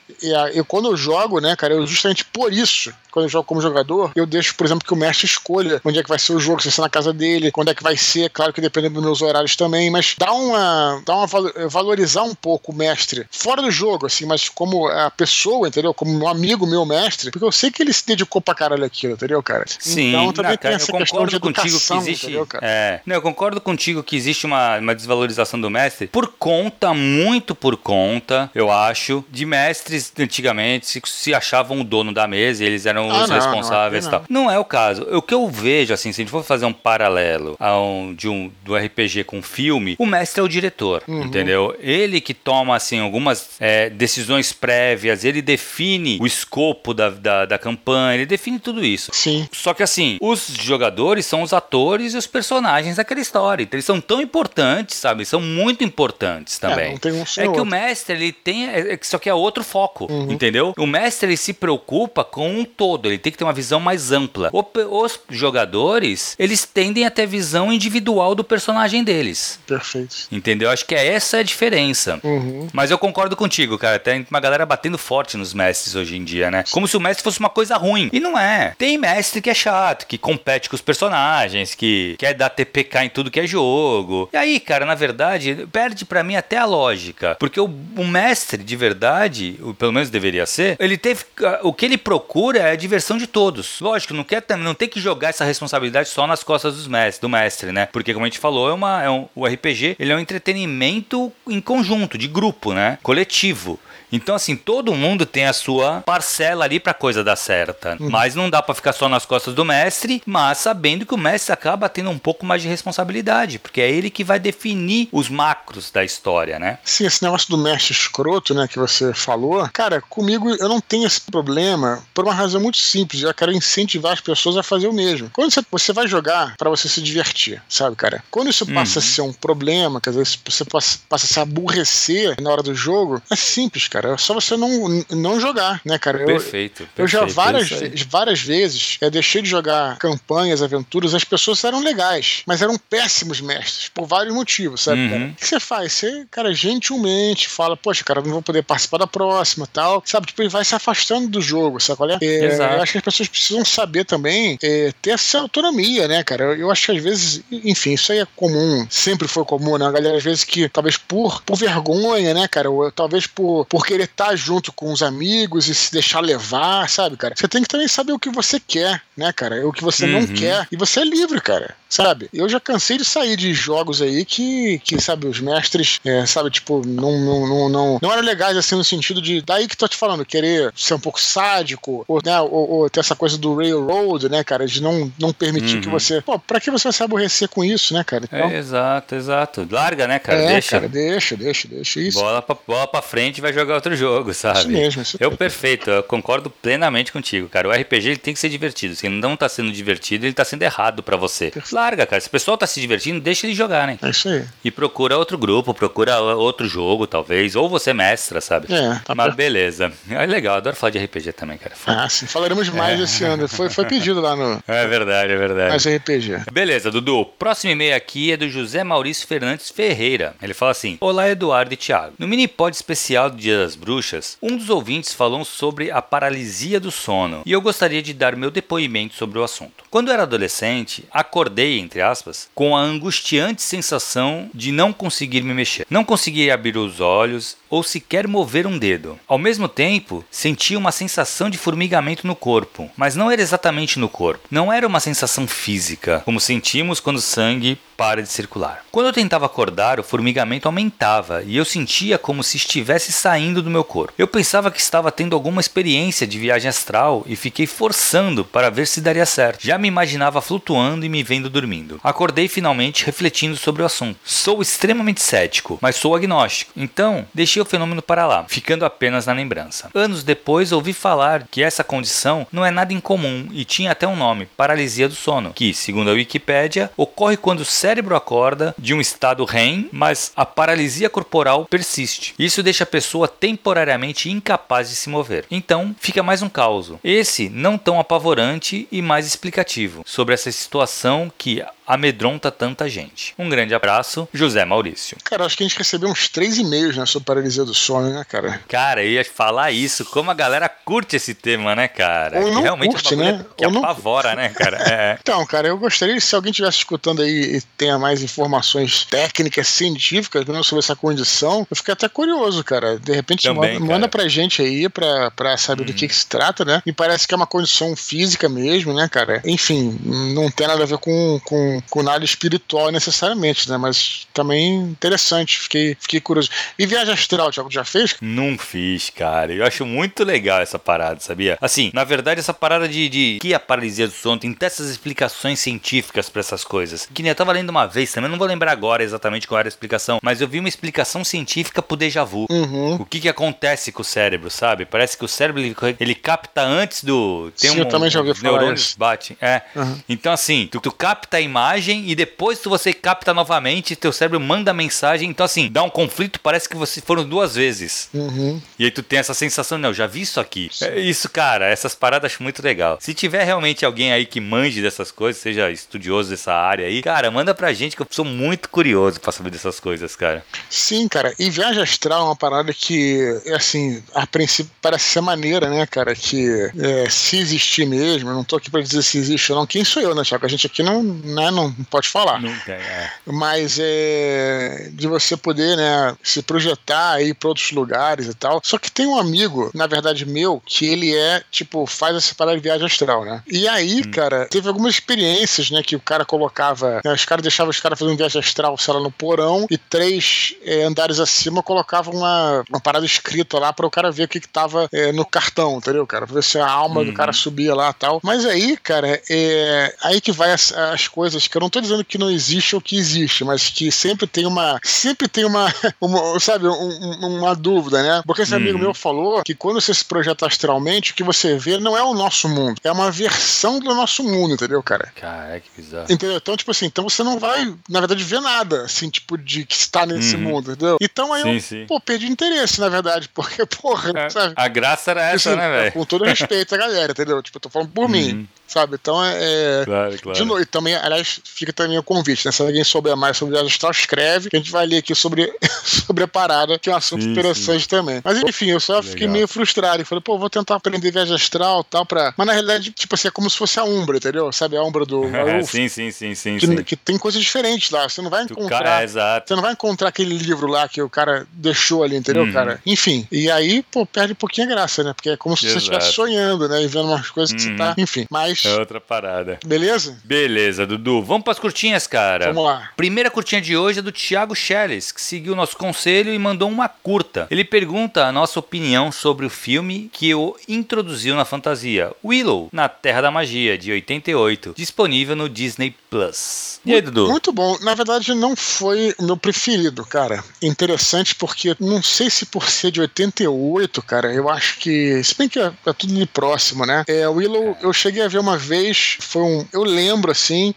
Eu, quando eu jogo, né, cara, eu justamente por isso quando eu jogo como jogador, eu deixo, por exemplo, que o mestre escolha onde é que vai ser o jogo, se vai ser na casa dele, quando é que vai ser, claro que depende dos meus horários também, mas dá uma, dá uma valorizar um pouco o mestre fora do jogo, assim, mas como a pessoa, entendeu? Como um amigo meu mestre, porque eu sei que ele se dedicou pra caralho aquilo, entendeu, cara? Sim, então também não, cara, tem essa eu concordo contigo que existe. Entendeu, é, não, eu concordo contigo que existe uma, uma desvalorização do mestre por conta, muito por conta, eu acho, de mestres antigamente se, se achavam o dono da mesa e eles eram ah, os não, responsáveis não, é tal. Não é o caso. O que eu vejo, assim, se a gente for fazer um paralelo a um, de um, do RPG com filme, o mestre é o diretor, uhum. entendeu? Ele que toma, assim, algumas é, decisões prévias, ele define o escopo da, da, da, campanha, ele define tudo isso. Sim. Só que, assim, os jogadores são os atores e os personagens daquela história. Então, eles são tão importantes, sabe? São muito importantes também. É, não tem um é que outro. o mestre, ele tem. É, é, só que é outro foco, uhum. entendeu? O mestre, ele se preocupa com um todo todo, ele tem que ter uma visão mais ampla. Os jogadores, eles tendem a ter visão individual do personagem deles. Perfeito. Entendeu? Acho que é essa a diferença. Uhum. Mas eu concordo contigo, cara. Tem uma galera batendo forte nos mestres hoje em dia, né? Como se o mestre fosse uma coisa ruim. E não é. Tem mestre que é chato, que compete com os personagens, que quer dar TPK em tudo que é jogo. E aí, cara, na verdade, perde para mim até a lógica. Porque o, o mestre, de verdade, pelo menos deveria ser, ele teve. O que ele procura é diversão de todos. Lógico, não quer não tem que jogar essa responsabilidade só nas costas dos mestres, do mestre, né? Porque como a gente falou, é uma é um, o RPG, ele é um entretenimento em conjunto, de grupo, né? Coletivo. Então, assim, todo mundo tem a sua parcela ali pra coisa dar certa. Uhum. Mas não dá para ficar só nas costas do mestre, mas sabendo que o mestre acaba tendo um pouco mais de responsabilidade, porque é ele que vai definir os macros da história, né? Sim, esse negócio do mestre escroto, né, que você falou, cara, comigo eu não tenho esse problema por uma razão muito simples. Eu quero incentivar as pessoas a fazer o mesmo. Quando você, você vai jogar para você se divertir, sabe, cara? Quando isso passa uhum. a ser um problema, quer dizer, você passa, passa a se aborrecer na hora do jogo, é simples, cara cara. É só você não, não jogar, né, cara? Eu, perfeito, perfeito. Eu já várias, várias vezes eu deixei de jogar campanhas, aventuras, as pessoas eram legais, mas eram péssimos mestres, por vários motivos, sabe, uhum. cara? O que você faz? Você, cara, gentilmente fala, poxa, cara, não vou poder participar da próxima tal. Sabe, tipo, ele vai se afastando do jogo, sabe qual é? é Exato. Eu acho que as pessoas precisam saber também é, ter essa autonomia, né, cara? Eu, eu acho que às vezes, enfim, isso aí é comum, sempre foi comum, né? A galera, às vezes, que talvez por, por vergonha, né, cara? Ou talvez por, por querer estar tá junto com os amigos e se deixar levar, sabe, cara? Você tem que também saber o que você quer, né, cara? O que você uhum. não quer. E você é livre, cara sabe? Eu já cansei de sair de jogos aí que, que sabe, os mestres, é, sabe, tipo, não, não, não, não, não eram legais assim no sentido de, daí que tô te falando, querer ser um pouco sádico, ou, né, ou, ou ter essa coisa do railroad, né, cara, de não, não permitir uhum. que você, pô, pra que você vai se aborrecer com isso, né, cara? Então, é, exato, exato. Larga, né, cara? É, deixa. cara, deixa, deixa, deixa isso. Bola pra, bola pra frente e vai jogar outro jogo, sabe? Isso mesmo. Isso eu, perfeito, eu concordo plenamente contigo, cara. O RPG ele tem que ser divertido. Se ele não tá sendo divertido, ele tá sendo errado para você. Perfeito larga, cara. Se o pessoal tá se divertindo, deixa eles jogarem. É isso aí. E procura outro grupo, procura outro jogo, talvez. Ou você mestra, sabe? É. Tá Mas beleza. É legal, adoro falar de RPG também, cara. Ah, sim. Falaremos mais é. esse ano. Foi, foi pedido lá no. É verdade, é verdade. Mais RPG. Beleza, Dudu. Próximo e-mail aqui é do José Maurício Fernandes Ferreira. Ele fala assim: Olá, Eduardo e Thiago. No mini pod especial do Dia das Bruxas, um dos ouvintes falou sobre a paralisia do sono. E eu gostaria de dar meu depoimento sobre o assunto. Quando era adolescente, acordei acordei, entre aspas, com a angustiante sensação de não conseguir me mexer. Não conseguia abrir os olhos ou sequer mover um dedo. Ao mesmo tempo, sentia uma sensação de formigamento no corpo, mas não era exatamente no corpo. Não era uma sensação física, como sentimos quando o sangue para de circular. Quando eu tentava acordar, o formigamento aumentava e eu sentia como se estivesse saindo do meu corpo. Eu pensava que estava tendo alguma experiência de viagem astral e fiquei forçando para ver se daria certo. Já me imaginava flutuando e me vendo dormindo. Acordei finalmente refletindo sobre o assunto. Sou extremamente cético, mas sou agnóstico. Então, deixei o fenômeno para lá, ficando apenas na lembrança. Anos depois ouvi falar que essa condição não é nada incomum e tinha até um nome, paralisia do sono, que, segundo a Wikipédia, ocorre quando o cérebro acorda de um estado REM, mas a paralisia corporal persiste. Isso deixa a pessoa temporariamente incapaz de se mover. Então, fica mais um caos. Esse não tão apavorante e mais explicativo sobre essa situação que que amedronta tanta gente. Um grande abraço, José Maurício. Cara, acho que a gente recebeu uns três e-mails né, sobre paralisia do sono, né, cara? Cara, eu ia falar isso, como a galera curte esse tema, né, cara? Ou não realmente curte, é né? que Ou não- apavora, né, cara? É. *laughs* Então, cara, eu gostaria, se alguém estivesse escutando aí e tenha mais informações técnicas, científicas né, sobre essa condição, eu fiquei até curioso, cara. De repente, Também, manda, cara. manda pra gente aí pra, pra saber do que, que se trata, né? Me parece que é uma condição física mesmo, né, cara? Enfim, não tem nada a ver com, com, com nada espiritual necessariamente, né? Mas também interessante, fiquei, fiquei curioso. E viagem astral, Thiago, já fez? Não fiz, cara. Eu acho muito legal essa parada, sabia? Assim, na verdade, essa parada de, de que a paralisia do sono tem dessas explicações científicas pra essas coisas. Que nem eu tava lendo uma vez também, não vou lembrar agora exatamente qual era a explicação, mas eu vi uma explicação científica pro déjà vu. Uhum. O que que acontece com o cérebro, sabe? Parece que o cérebro ele, ele capta antes do. Tem Sim, um, eu também já ouvi falar neurônios isso. batem. É. Uhum. Então, assim, tu, tu capta a imagem e depois tu você capta novamente, teu cérebro manda mensagem. Então, assim, dá um conflito, parece que você foram duas vezes. Uhum. E aí tu tem essa sensação, não, eu já vi isso aqui. É isso, cara, essas paradas acho muito legal. Se tiver realmente alguém aí que manje dessas coisas, seja estudioso dessa área aí, cara, manda pra gente que eu sou muito curioso pra saber dessas coisas, cara. Sim, cara. E viagem astral é uma parada que, é assim, a princípio parece ser maneira, né, cara? Que é, se existir mesmo, eu não tô aqui pra dizer se existe ou não. Quem sou eu, né, Thiago? A gente aqui não, né, não pode falar. Nunca, é. Mas é de você poder, né, se projetar aí pra outros lugares e tal. Só que tem um amigo, na verdade meu, que ele é, tipo, faz essa parada de viagem astral, né? E aí, cara, teve algumas experiências, né, que o cara colocava, né, os caras deixavam os caras fazendo viagem astral, sei lá, no porão, e três é, andares acima colocavam uma, uma parada escrita lá para o cara ver o que, que tava é, no cartão, entendeu, cara? Pra ver se a alma do cara subia lá e tal. Mas aí, cara, é aí que vai as, as coisas que eu não tô dizendo que não existe ou que existe, mas que sempre tem uma. Sempre tem uma. *laughs* uma sabe, um- um- uma dúvida, né? Porque esse amigo meu falou que quando você se projeta astralmente, o que você vê não é o nosso mundo, é uma versão do nosso mundo, entendeu, cara? Cara, que bizarro. Entendeu? Então, tipo assim, então você não vai, na verdade, ver nada, assim, tipo, de que está nesse mundo, entendeu? Então aí Sim, eu, sim. pô, perdi interesse, na verdade, *laughs* porque, porra, sabe? A graça era essa, Assim, né, velho? Com todo respeito à galera, entendeu? Tipo, eu tô falando por mim, sabe? Então é. é- Claro, claro. De novo, e também, aliás, fica também o convite, né? Se alguém souber mais sobre viagem astral, escreve, que a gente vai ler aqui sobre, *laughs* sobre a parada, que é um assunto Sim, interessante também. Mas enfim, eu só fiquei Legal. meio frustrado. E falei, pô, vou tentar aprender viagem astral e tal, pra. Mas na realidade, tipo assim, é como se fosse a Umbra, entendeu? Sabe a Umbra do *laughs* Raouf? sim, sim, sim, sim, que, sim. que tem coisas diferentes lá. Você não vai encontrar. cara, é exato. Você não vai encontrar aquele livro lá que o cara deixou ali, entendeu, Uhum. cara? Enfim. E aí, pô, perde um pouquinho a graça, né? Porque é como se você Exato. estivesse sonhando, né? E vendo umas coisas que você Uhum. tá. Enfim. Mas. É outra parada. Beleza? Beleza, Dudu. Vamos pras curtinhas, cara. Vamos lá. Primeira curtinha de hoje é do Thiago Schelles, que seguiu nosso conselho e mandou uma curta. Ele pergunta a nossa opinião sobre o filme que o introduziu na fantasia, Willow, na Terra da Magia, de 88, disponível no Disney Plus. E aí, Dudu? Muito bom. Na verdade, não foi o meu preferido, cara. Interessante porque não sei se por ser de 88, cara, eu acho que. Se bem que é, é tudo ali próximo, né? É, o Willow, eu cheguei a ver uma vez, foi um. Eu lembro assim.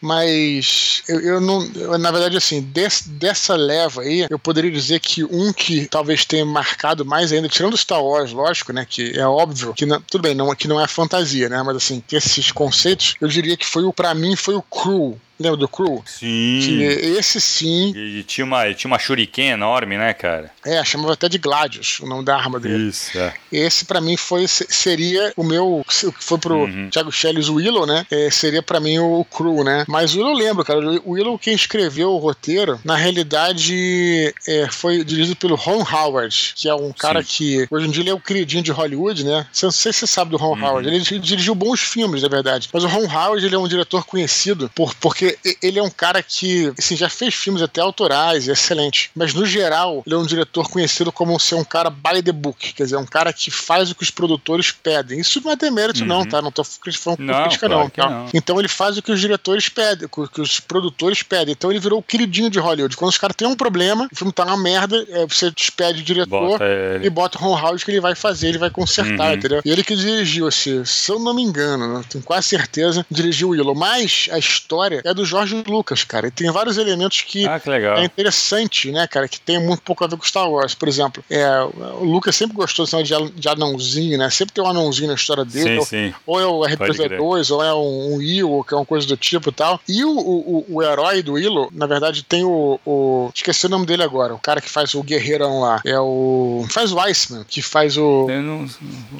Mas eu, eu não. na verdade, assim, des- dessa leva aí, eu poderia dizer que um que talvez tenha marcado mais ainda, tirando Star Wars, lógico, né? Que é óbvio que não, tudo bem, não, que não é fantasia, né? Mas assim, esses conceitos, eu diria que foi o, pra mim, foi o Crew. Lembra do Crew? Sim. Que esse sim. E tinha uma, tinha uma shuriken enorme, né, cara? É, chamava até de Gladius, o nome da arma dele. Isso, é. Esse para mim foi seria o meu, o que foi pro uhum. Thiago Schelles o Willow, né? É, seria para mim o Crew, né? Mas o Willow lembro, cara, o Willow quem escreveu o roteiro, na realidade é, foi dirigido pelo Ron Howard, que é um cara Sim. que hoje em dia ele é o queridinho de Hollywood, né? Não sei se você sabe do Ron uhum. Howard, ele dirigiu bons filmes, na verdade. Mas o Ron Howard ele é um diretor conhecido por porque ele é um cara que assim, já fez filmes até autorais, excelente. Mas no geral, ele é um diretor conhecido como ser um cara by the book, quer dizer, um cara que faz o que os produtores pedem. Isso não é demérito, uhum. não, tá? Não tô falando não, crítica, claro não, tá? não. Então ele faz o que os diretores pedem, o que os produtores pedem. Então ele virou o queridinho de Hollywood. Quando os caras têm um problema, o filme tá uma merda, é, você despede o diretor bota e bota o Ron Howard que ele vai fazer, ele vai consertar, uhum. entendeu? E ele que dirigiu, assim, se eu não me engano, né, tenho quase certeza, dirigiu o Willow. Mas a história é do Jorge Lucas, cara. E tem vários elementos que, ah, que legal. é interessante, né, cara, que tem muito pouco a ver com Star Wars. Por exemplo, é, o Lucas sempre gostou de, de anãozinho, né? Sempre tem um anãozinho na história dele. Sim, sim. Ou é o RPG-2, ou é um, um Ewok, que é uma coisa do tipo e tal. E o, o, o herói do Willow, na verdade, tem o, o, Esqueci o nome dele agora. O cara que faz o guerreirão lá. É o. Faz o Iceman, que faz o. Eu não,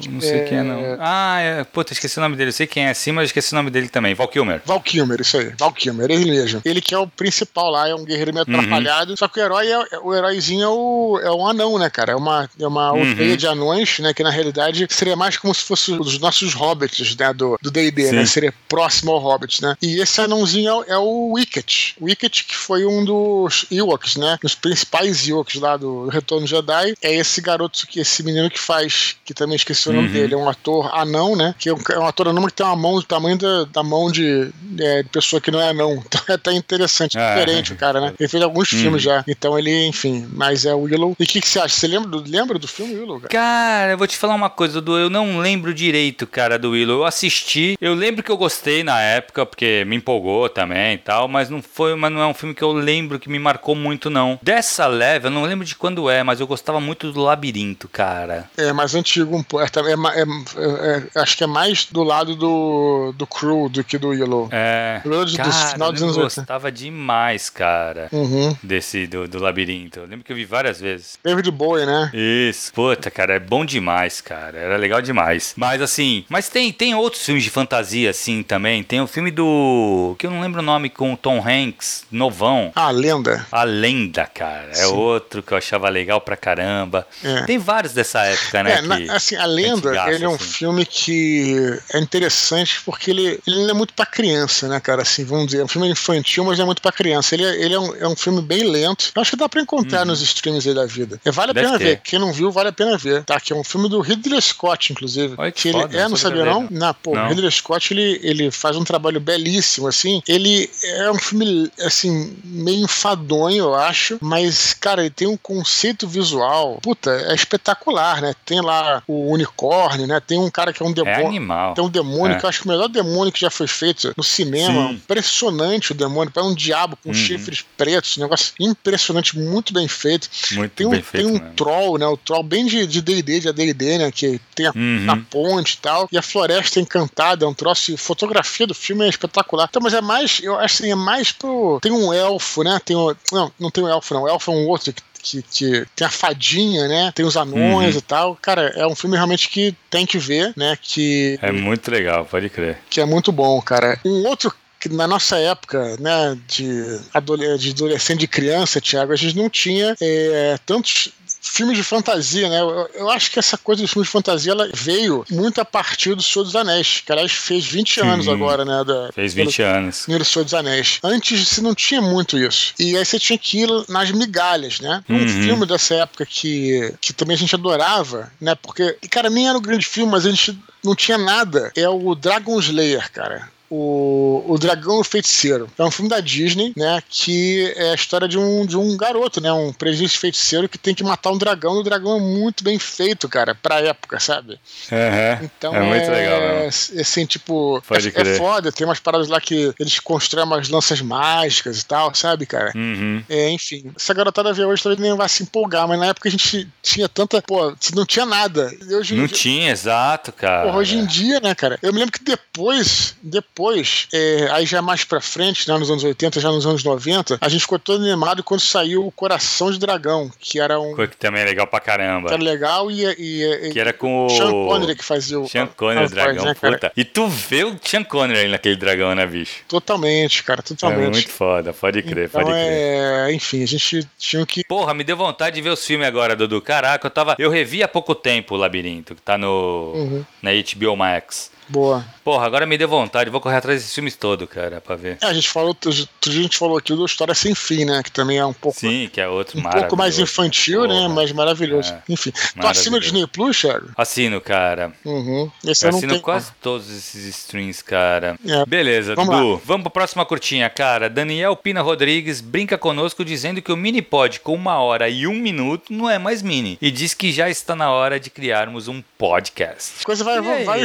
não sei é... quem é, não. Ah, é. Puta, esqueci o nome dele. Eu sei quem é sim, mas esqueci o nome dele também. Val Kilmer. Val Kilmer, isso aí. Val Kilmer, ele mesmo. Ele que é o principal lá, é um guerreiro meio uhum. atrapalhado. Só que o herói é, o heróizinho é, o, é um anão, né, cara? É uma, é uma uhum. de anões, né? Que na realidade seria mais como se fosse os nossos hobbits, né? Do D&D, né? Seria próximo ao hobbit, né? E esse anãozinho é, é o Wicket. Wicket, que foi um dos Ewoks, né? Os principais Ewoks lá do Retorno Jedi. É esse garoto, que esse menino que faz, que também esqueci o nome uhum. dele, é um ator anão, né? Que é um, é um ator anão que tem uma mão do tamanho da, da mão de, é, de pessoa que não é anão. Então é até interessante, ah, diferente o cara, né? Ele fez alguns uhum. filmes já. Então ele, enfim, mas é o Willow. E o que, que, você acha? Você lembra do, lembra do filme Willow, cara? Cara, eu vou te falar uma coisa, do eu não lembro direito, cara, do Willow. Eu assisti, eu lembro que eu gostei na época, porque me empolgou também e tal, mas não foi, mas não é um filme que eu lembro que me marcou muito, não. Dessa leve, eu não lembro de quando é, mas eu gostava muito do Labirinto, cara. É mais antigo um pouco. É, é, é, é, acho que é mais do lado do, do Crew do que do Willow. É. Do, cara, do final dos anos Eu gostava demais, cara, uhum. desse do, do Labirinto. Eu lembro que eu vi várias vezes. David Bowie, né? Isso. Puta, cara, é bom demais, cara. Era legal demais. Mas assim, mas tem, tem outros filmes de fantasia assim também. Tem o filme do. que eu não lembro o nome, com o Tom Hanks, novão. A Lenda. A Lenda, cara. É Sim. outro que eu achava legal pra caramba. É. Tem vários dessa época, né? É, na, assim, A Lenda, gasta, ele é um assim. filme que é interessante porque ele, ele não é muito pra criança, né, cara? Assim, vamos dizer. É um filme infantil, mas não é muito pra criança. Ele, é, ele é, um, é um filme bem lento. Eu acho que dá pra encontrar uhum. nos streams aí da vida. É, vale a Deve pena ter. ver. Quem não viu, vale a pena ver. Tá, que é um filme do Ridley Scott, inclusive. Olha que, que foda, ele, é, não sabia não? Não, pô, não. Ridley Scott, ele, ele faz um trabalho belíssimo, assim. Ele é um filme, assim, meio enfadonho, eu acho, mas, cara, ele tem um conceito visual, puta, é espetacular, né? Tem lá o unicórnio, né? Tem um cara que é um demônio. É animal. Tem um demônio é. que eu acho que o melhor demônio que já foi feito no cinema. Sim. Impressionante o demônio, parece um diabo com uhum. chifres pretos, um negócio impressionante, muito bem feito. Muito tem um, bem feito. Tem um mesmo. troll, né? O troll bem de DD, de ADD, né? Que tem a, uhum. a ponte e tal. E a floresta encantada, é um troço. Fotografia do filme é espetacular. Então, mas é mais, eu acho assim, é mais pro. Tem um elfo, né? Tem o, não, não tem o um elfo, não. O elfo é um outro que que, que, tem a fadinha, né? Tem os anões uhum. e tal. Cara, é um filme realmente que tem que ver, né? Que é muito legal, pode crer. Que é muito bom, cara. Um outro que na nossa época, né, de, adolescente, de criança, Thiago, a gente não tinha é, tantos filmes de fantasia, né? Eu, eu, acho que essa coisa dos filmes de fantasia ela veio muito a partir do Senhor dos Anéis, que aliás fez 20 Sim, anos agora, né? Da, fez 20 pelo, anos. Do Senhor dos Anéis. Antes você não tinha muito isso. E aí você tinha que ir nas migalhas, né? Um uhum. filme dessa época que, que também a gente adorava, né? Porque, cara, nem era um grande filme, mas a gente não tinha nada. É o Dragon Slayer, cara o, o Dragão e o Feiticeiro. É um filme da Disney, né? Que é a história de um, de um garoto, né? Um presidente feiticeiro que tem que matar um dragão. E o dragão é muito bem feito, cara, pra época, sabe? Uhum. Então é, muito é, legal. É, assim, tipo, é, é, foda. Tem umas paradas lá que eles constroem umas lanças mágicas e tal, sabe, cara? Uhum. É, enfim. Essa garotada vê hoje talvez nem vai se empolgar, mas na época a gente tinha tanta. Pô, não tinha nada. Hoje, não tinha, exato, cara. Porra, hoje em dia, né, cara? Eu me lembro que depois, depois depois, é, aí já mais pra frente, né, nos anos 80, já nos anos 90, a gente ficou todo animado quando saiu o Coração de Dragão, que era um. Que também é legal pra caramba. Que era legal e. e, e que era com o. Sean Connery que fazia o. Sean Connery, o dragão, né, puta. E tu vê o Sean Connery naquele dragão, né, bicho? Totalmente, cara, totalmente. É muito foda, pode crer, então, pode crer. É... Enfim, a gente tinha que. Porra, me deu vontade de ver os filmes agora, Dudu. Caraca, eu tava. Eu revi há pouco tempo o Labirinto, que tá no. Uhum. na HBO Max. Boa. Porra, agora me deu vontade, vou correr atrás desses filmes todos, cara, pra ver. É, a gente falou, a gente falou aqui do História Sem Fim, né? Que também é um pouco. Sim, que é outro Um pouco mais infantil, né, Porra. né? Mas maravilhoso. É. Enfim. Tu assina o Disney Plus, Thiago? Assino, cara. Uhum. Esse eu, eu assino quase todos esses streams, cara. É. Beleza, vamos Dudu. Lá. Vamos pra próxima curtinha, cara. Daniel Pina Rodrigues brinca conosco dizendo que o mini pod com uma hora e um minuto não é mais mini. E diz que já está na hora de criarmos um podcast. A coisa vai, vai, aí, vai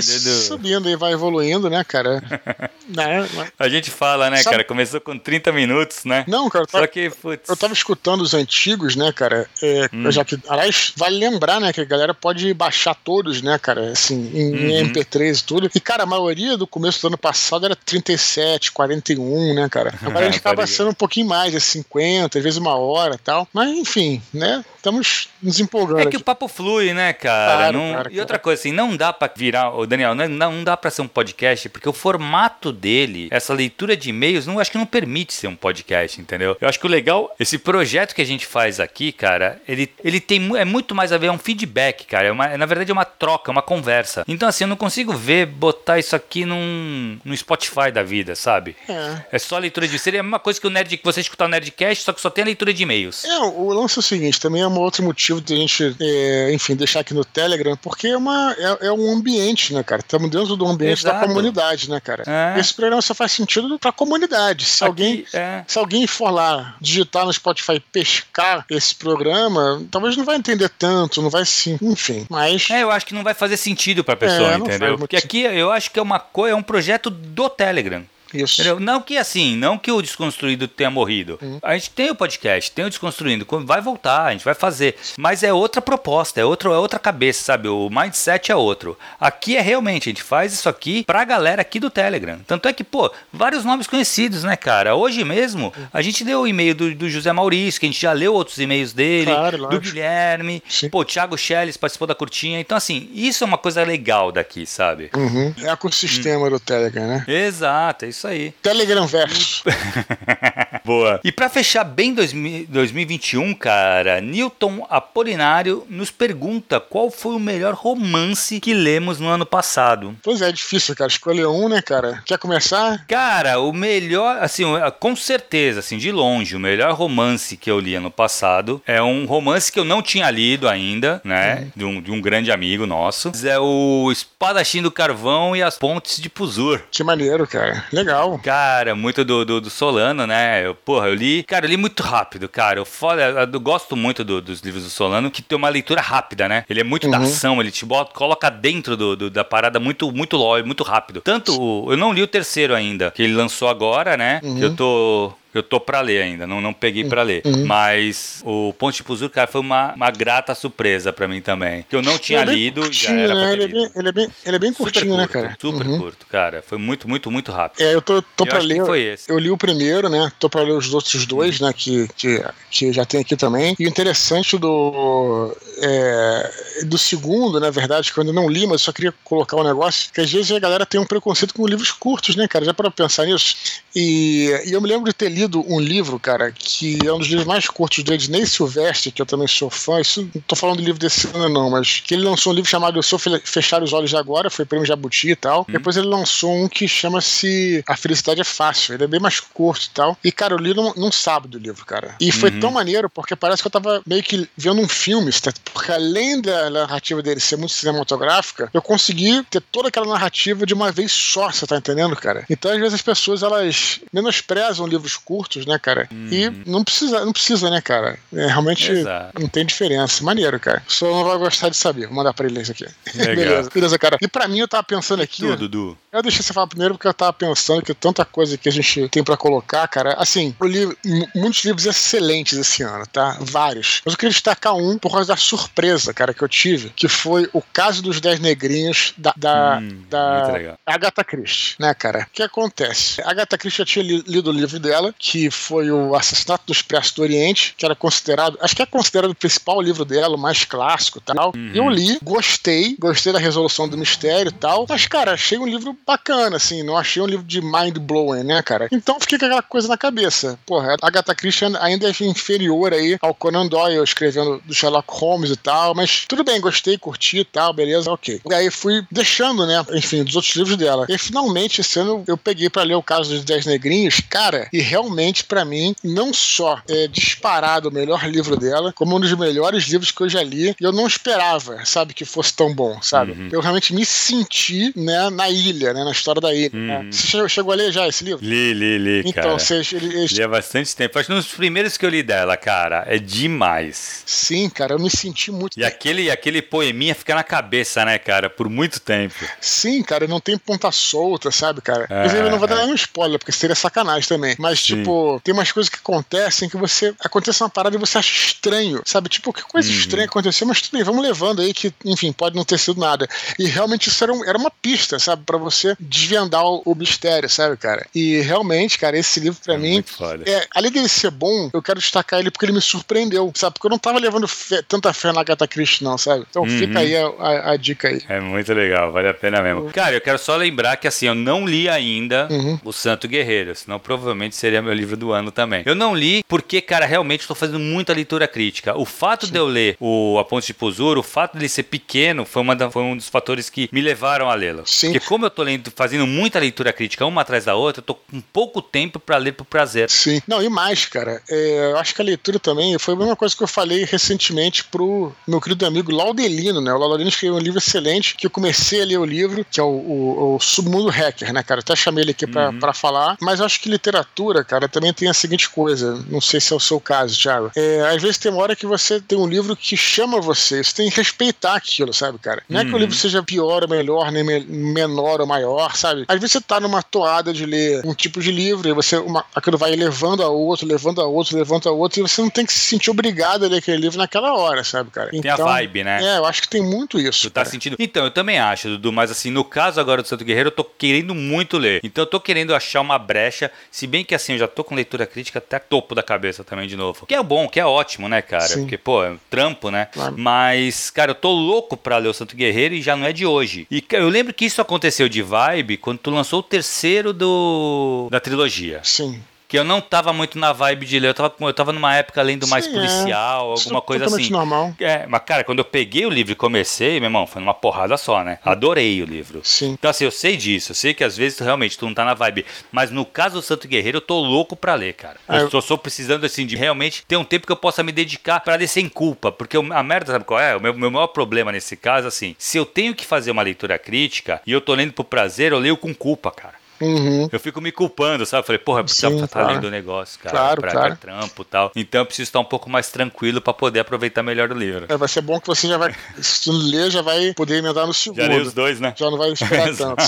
subindo e vai evoluindo, né, cara? *laughs* né? A gente fala, né, Sabe... cara? Começou com 30 minutos, né? Não, cara. Só que, putz... Eu tava escutando os antigos, né, cara? É, hum. Já que, aliás, vale lembrar, né, que a galera pode baixar todos, né, cara? Assim, em, uhum. em MP3 e tudo. E, cara, a maioria do começo do ano passado era 37, 41, né, cara? *laughs* Agora a gente acaba sendo um pouquinho mais, é 50, às vezes uma hora e tal. Mas, enfim, né? Estamos nos empolgando. É que aqui. o papo flui, né, cara? Claro, não... claro, e outra coisa, assim, não dá pra virar, o Daniel, não, não dá pra ser um podcast, porque o formato dele, essa leitura de e-mails, não acho que não permite ser um podcast, entendeu? Eu acho que o legal, esse projeto que a gente faz aqui, cara, ele, ele tem é muito mais a ver, é um feedback, cara. É uma, na verdade é uma troca, é uma conversa. Então, assim, eu não consigo ver botar isso aqui num, num Spotify da vida, sabe? É. É só leitura de. Seria a mesma coisa que o Nerd que você escutar o Nerdcast, só que só tem a leitura de e-mails. É, o lance é o seguinte, também é um outro motivo de a gente, é, enfim, deixar aqui no Telegram, porque é, uma, é, é um ambiente, né, cara? Estamos dentro do ambiente Exato. da comunidade, né, cara? É. Esse programa só faz sentido pra comunidade. Se, aqui, alguém, é. se alguém for lá digitar no Spotify pescar esse programa, talvez não vai entender tanto, não vai sim, enfim. Mas. É, eu acho que não vai fazer sentido pra pessoa, é, entendeu? Porque aqui eu acho que é uma coisa, é um projeto do Telegram. Isso. Entendeu? Não que assim, não que o Desconstruído tenha morrido. Uhum. A gente tem o podcast, tem o Desconstruindo, vai voltar, a gente vai fazer. Mas é outra proposta, é, outro, é outra cabeça, sabe? O mindset é outro. Aqui é realmente, a gente faz isso aqui pra galera aqui do Telegram. Tanto é que, pô, vários nomes conhecidos, né, cara? Hoje mesmo, a gente deu o e-mail do, do José Maurício, que a gente já leu outros e-mails dele, claro, do Guilherme, Sim. pô, Thiago Schelles participou da curtinha. Então, assim, isso é uma coisa legal daqui, sabe? Uhum. É o ecossistema hum. do Telegram, né? Exato, é isso isso aí. Telegram Verso. *laughs* Boa. E para fechar bem 2021, cara, Newton Apolinário nos pergunta qual foi o melhor romance que lemos no ano passado. Pois é, é difícil, cara. Escolher um, né, cara? Quer começar? Cara, o melhor, assim, com certeza, assim, de longe, o melhor romance que eu li ano passado é um romance que eu não tinha lido ainda, né? Uhum. De, um, de um grande amigo nosso. É o Espadachim do Carvão e as Pontes de Puzur. Que maneiro, cara. Legal legal. Cara, muito do, do, do, Solano, né? Eu, porra, eu li. Cara, eu li muito rápido, cara. Eu, foda, eu gosto muito do, dos livros do Solano, que tem uma leitura rápida, né? Ele é muito uhum. da ação, ele te bota, coloca dentro do, do, da parada muito, muito lógico, muito rápido. Tanto. O, eu não li o terceiro ainda, que ele lançou agora, né? Uhum. Eu tô eu tô pra ler ainda, não, não peguei pra ler. Uhum. Mas o Ponte Puzur, cara, foi uma, uma grata surpresa pra mim também. Que eu não tinha ele é lido, curtinho, já era né? ele, é bem, ele, é bem, ele é bem curtinho, né, curto, né, cara? Super uhum. curto, cara. Foi muito, muito, muito rápido. É, eu tô, tô pra ler. foi esse. Eu li o primeiro, né? Tô pra ler os outros dois, uhum. né? Que, que, que já tem aqui também. E o interessante do. É, do segundo, na verdade, que eu ainda não li, mas só queria colocar um negócio, que às vezes a galera tem um preconceito com livros curtos, né, cara? Já para pensar nisso. E, e eu me lembro de ter lido um livro cara, que é um dos livros mais curtos do Ednei Silvestre, que eu também sou fã. Isso não tô falando do livro desse ano, não, mas que ele lançou um livro chamado Eu Fechar os Olhos Agora, foi prêmio Jabuti e tal. Hum. Depois ele lançou um que chama-se A Felicidade é Fácil. Ele é bem mais curto e tal. E, cara, eu li num, num sábado o livro, cara. E foi uhum. tão maneiro, porque parece que eu tava meio que vendo um filme, porque além da narrativa dele ser muito cinematográfica, eu consegui ter toda aquela narrativa de uma vez só, você tá entendendo, cara? Então, às vezes, as pessoas, elas menosprezam livros curtos, né, cara? E uhum. não precisa, não precisa, né, cara? É, realmente Exato. não tem diferença. Maneiro, cara. Só não vai gostar de saber. Vou mandar pra ele isso aqui. *laughs* Beleza. Beleza, cara. E pra mim, eu tava pensando aqui. Tudo, Dudu. Eu deixei você falar primeiro porque eu tava pensando que tanta coisa que a gente tem pra colocar, cara. Assim, eu li muitos livros excelentes esse ano, tá? Vários. Mas eu queria destacar um por causa da surpresa, cara, que eu tive, que foi o caso dos Dez Negrinhos da, da, hum, da Agatha Christie, né, cara? O que acontece? A Agatha Christie já tinha li, lido o livro dela, que foi o Assassinato do Expresso do Oriente, que era considerado, acho que é considerado o principal livro dela, o mais clássico e tal. Uhum. Eu li, gostei, gostei da resolução do mistério e tal, mas, cara, achei um livro bacana, assim, não achei um livro de mind blowing, né, cara? Então fiquei com aquela coisa na cabeça. Porra, a Agatha Christie ainda é inferior aí ao Conan Doyle escrevendo do Sherlock Holmes e tal, mas tudo bem, gostei, curti e tal, beleza, ok. E aí fui deixando, né, enfim, dos outros livros dela. E finalmente esse ano eu peguei para ler o caso dos Negrinhos, cara, e realmente para mim, não só é disparado o melhor livro dela, como um dos melhores livros que eu já li, e eu não esperava, sabe, que fosse tão bom, sabe? Uhum. Eu realmente me senti, né, na ilha, né, na história da ilha. Né? Uhum. Você chegou a ler já esse livro? Li, li, li, então, cara. Você, ele, ele... Li há bastante tempo. Acho que nos primeiros que eu li dela, cara, é demais. Sim, cara, eu me senti muito... E aquele, aquele poeminha fica na cabeça, né, cara, por muito tempo. Sim, cara, não tem ponta solta, sabe, cara? É, eu não vou dar é. nenhum spoiler, porque seria sacanagem também. Mas, Sim. tipo, tem umas coisas que acontecem que você... Acontece uma parada e você acha estranho, sabe? Tipo, que coisa uhum. estranha aconteceu, mas tudo bem, vamos levando aí que, enfim, pode não ter sido nada. E realmente isso era, um, era uma pista, sabe? para você desvendar o, o, mistério, sabe, cara? E realmente, cara, esse livro para é mim, é, além dele ser bom, eu quero destacar ele porque ele me surpreendeu, sabe? Porque eu não tava levando fé, tanta fé na Agatha Christie, não, sabe? Então uhum. fica aí a, a, a, dica aí. É muito legal, vale a pena mesmo. Uhum. Cara, eu quero só lembrar que assim, eu não li ainda uhum. O Santo Guerreiro, senão provavelmente seria meu livro do ano também. Eu não li porque, cara, realmente estou fazendo muita leitura crítica. O fato Sim. de eu ler o A Ponte de Puzuro, o fato de ele ser pequeno, foi, uma da, foi um dos fatores que me levaram a lê-lo. Porque como eu tô lendo, fazendo muita leitura crítica uma atrás da outra, eu tô com pouco tempo para ler por prazer. Sim. Não, e mais, cara, é, eu acho que a leitura também foi a mesma coisa que eu falei recentemente pro meu querido amigo Laudelino, né? O Laudelino escreveu um livro excelente que eu comecei a ler o livro, que é o, o, o Submundo Hacker, né, cara? Eu até chamei ele aqui pra, uhum. falar, mas eu acho que literatura, cara, também tem a seguinte coisa, não sei se é o seu caso, Thiago. É, às vezes tem uma hora que você tem um livro que chama você, você tem que respeitar aquilo, sabe, cara? Não é que o uhum. livro seja pior ou melhor, nem me menor ou maior, sabe? Às vezes você tá numa toada de ler um tipo de livro e você, uma, aquilo vai levando a outro, levando a outro, levando a outro, e você não tem que se sentir obrigado a ler aquele livro naquela hora, sabe, cara? Tem então, a vibe, né? É, eu acho que tem muito isso. Tu tá cara. sentindo. Então, eu também acho, Dudu, mas assim, no caso agora do Santo Guerreiro, eu tô querendo muito ler. Então eu tô querendo achar uma brecha, se bem que assim, eu já tô com leitura crítica até topo da cabeça também de novo. Que é bom, que é ótimo, né, cara? Sim. Porque, pô, é um trampo, né? Claro. Mas, cara, eu tô louco pra ler o Santo Guerreiro e já não é de hoje. E eu lembro que isso aconteceu de vibe quando tu lançou o terceiro do da trilogia. Sim que eu não tava muito na vibe de ler. Eu tava, eu tava numa época lendo mais Sim, policial, é. alguma coisa assim. normal. É, mas, cara, quando eu peguei o livro e comecei, meu irmão, foi numa porrada só, né? Adorei o livro. Sim. Então, assim, eu sei disso. Eu sei que às vezes tu, realmente tu não tá na vibe. Mas no caso do Santo Guerreiro, eu tô louco pra ler, cara. Eu, ah, eu... só sou precisando, assim, de realmente ter um tempo que eu possa me dedicar pra ler sem culpa. Porque a merda, sabe qual é? O meu, meu maior problema nesse caso, assim, se eu tenho que fazer uma leitura crítica e eu tô lendo por prazer, eu leio com culpa, cara. Uhum. Eu fico me culpando, sabe? Falei, porra, precisava estar tá lendo o negócio, cara. Claro, pra, claro. Trampo e tal. Então eu preciso estar um pouco mais tranquilo para poder aproveitar melhor o livro. É, vai ser bom que você já vai, *laughs* se tu ler, já vai poder emendar no segundo. Já lê os dois, né? Já não vai esperar *laughs* tanto.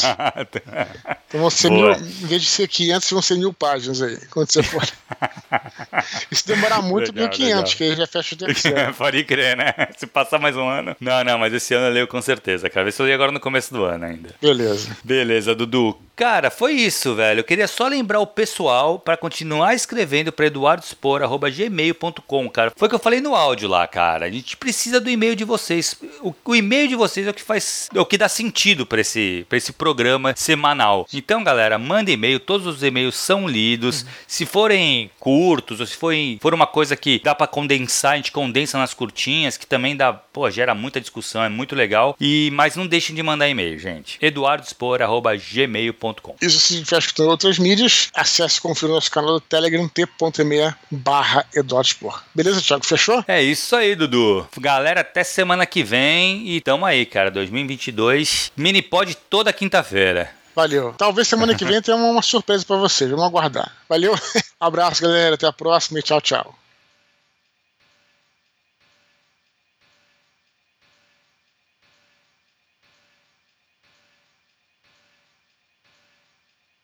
então vão ser mil, em vez de ser 500, vão ser mil páginas aí, quando você for. *laughs* se demorar muito, legal, 1500, legal. que aí já fecha o terceiro. Pode crer, né? Se passar mais um ano. Não, não, mas esse ano eu leio com certeza, cara. Vê se eu leio agora no começo do ano ainda. Beleza. Beleza, Dudu. Cara, foi isso, velho. Eu queria só lembrar o pessoal para continuar escrevendo para eduardospor@gmail.com, cara. Foi o que eu falei no áudio lá, cara. A gente precisa do e-mail de vocês. O, o e-mail de vocês é o que faz, é o que dá sentido para esse, pra esse programa semanal. Então, galera, manda e-mail. Todos os e-mails são lidos. Uhum. Se forem curtos ou se forem, for uma coisa que dá para condensar, a gente condensa nas curtinhas, que também dá, pô, gera muita discussão, é muito legal. E mas não deixem de mandar e-mail, gente. eduardospor@gmail.com isso se estiver escutando outras mídias, acesse e confira o nosso canal do Telegram, t.me barra Beleza, Thiago? Fechou? É isso aí, Dudu. Galera, até semana que vem e tamo aí, cara. 2022, mini pod toda quinta-feira. Valeu. Talvez semana que vem tenha uma surpresa para vocês. Vamos aguardar. Valeu. abraço, galera. Até a próxima e tchau, tchau.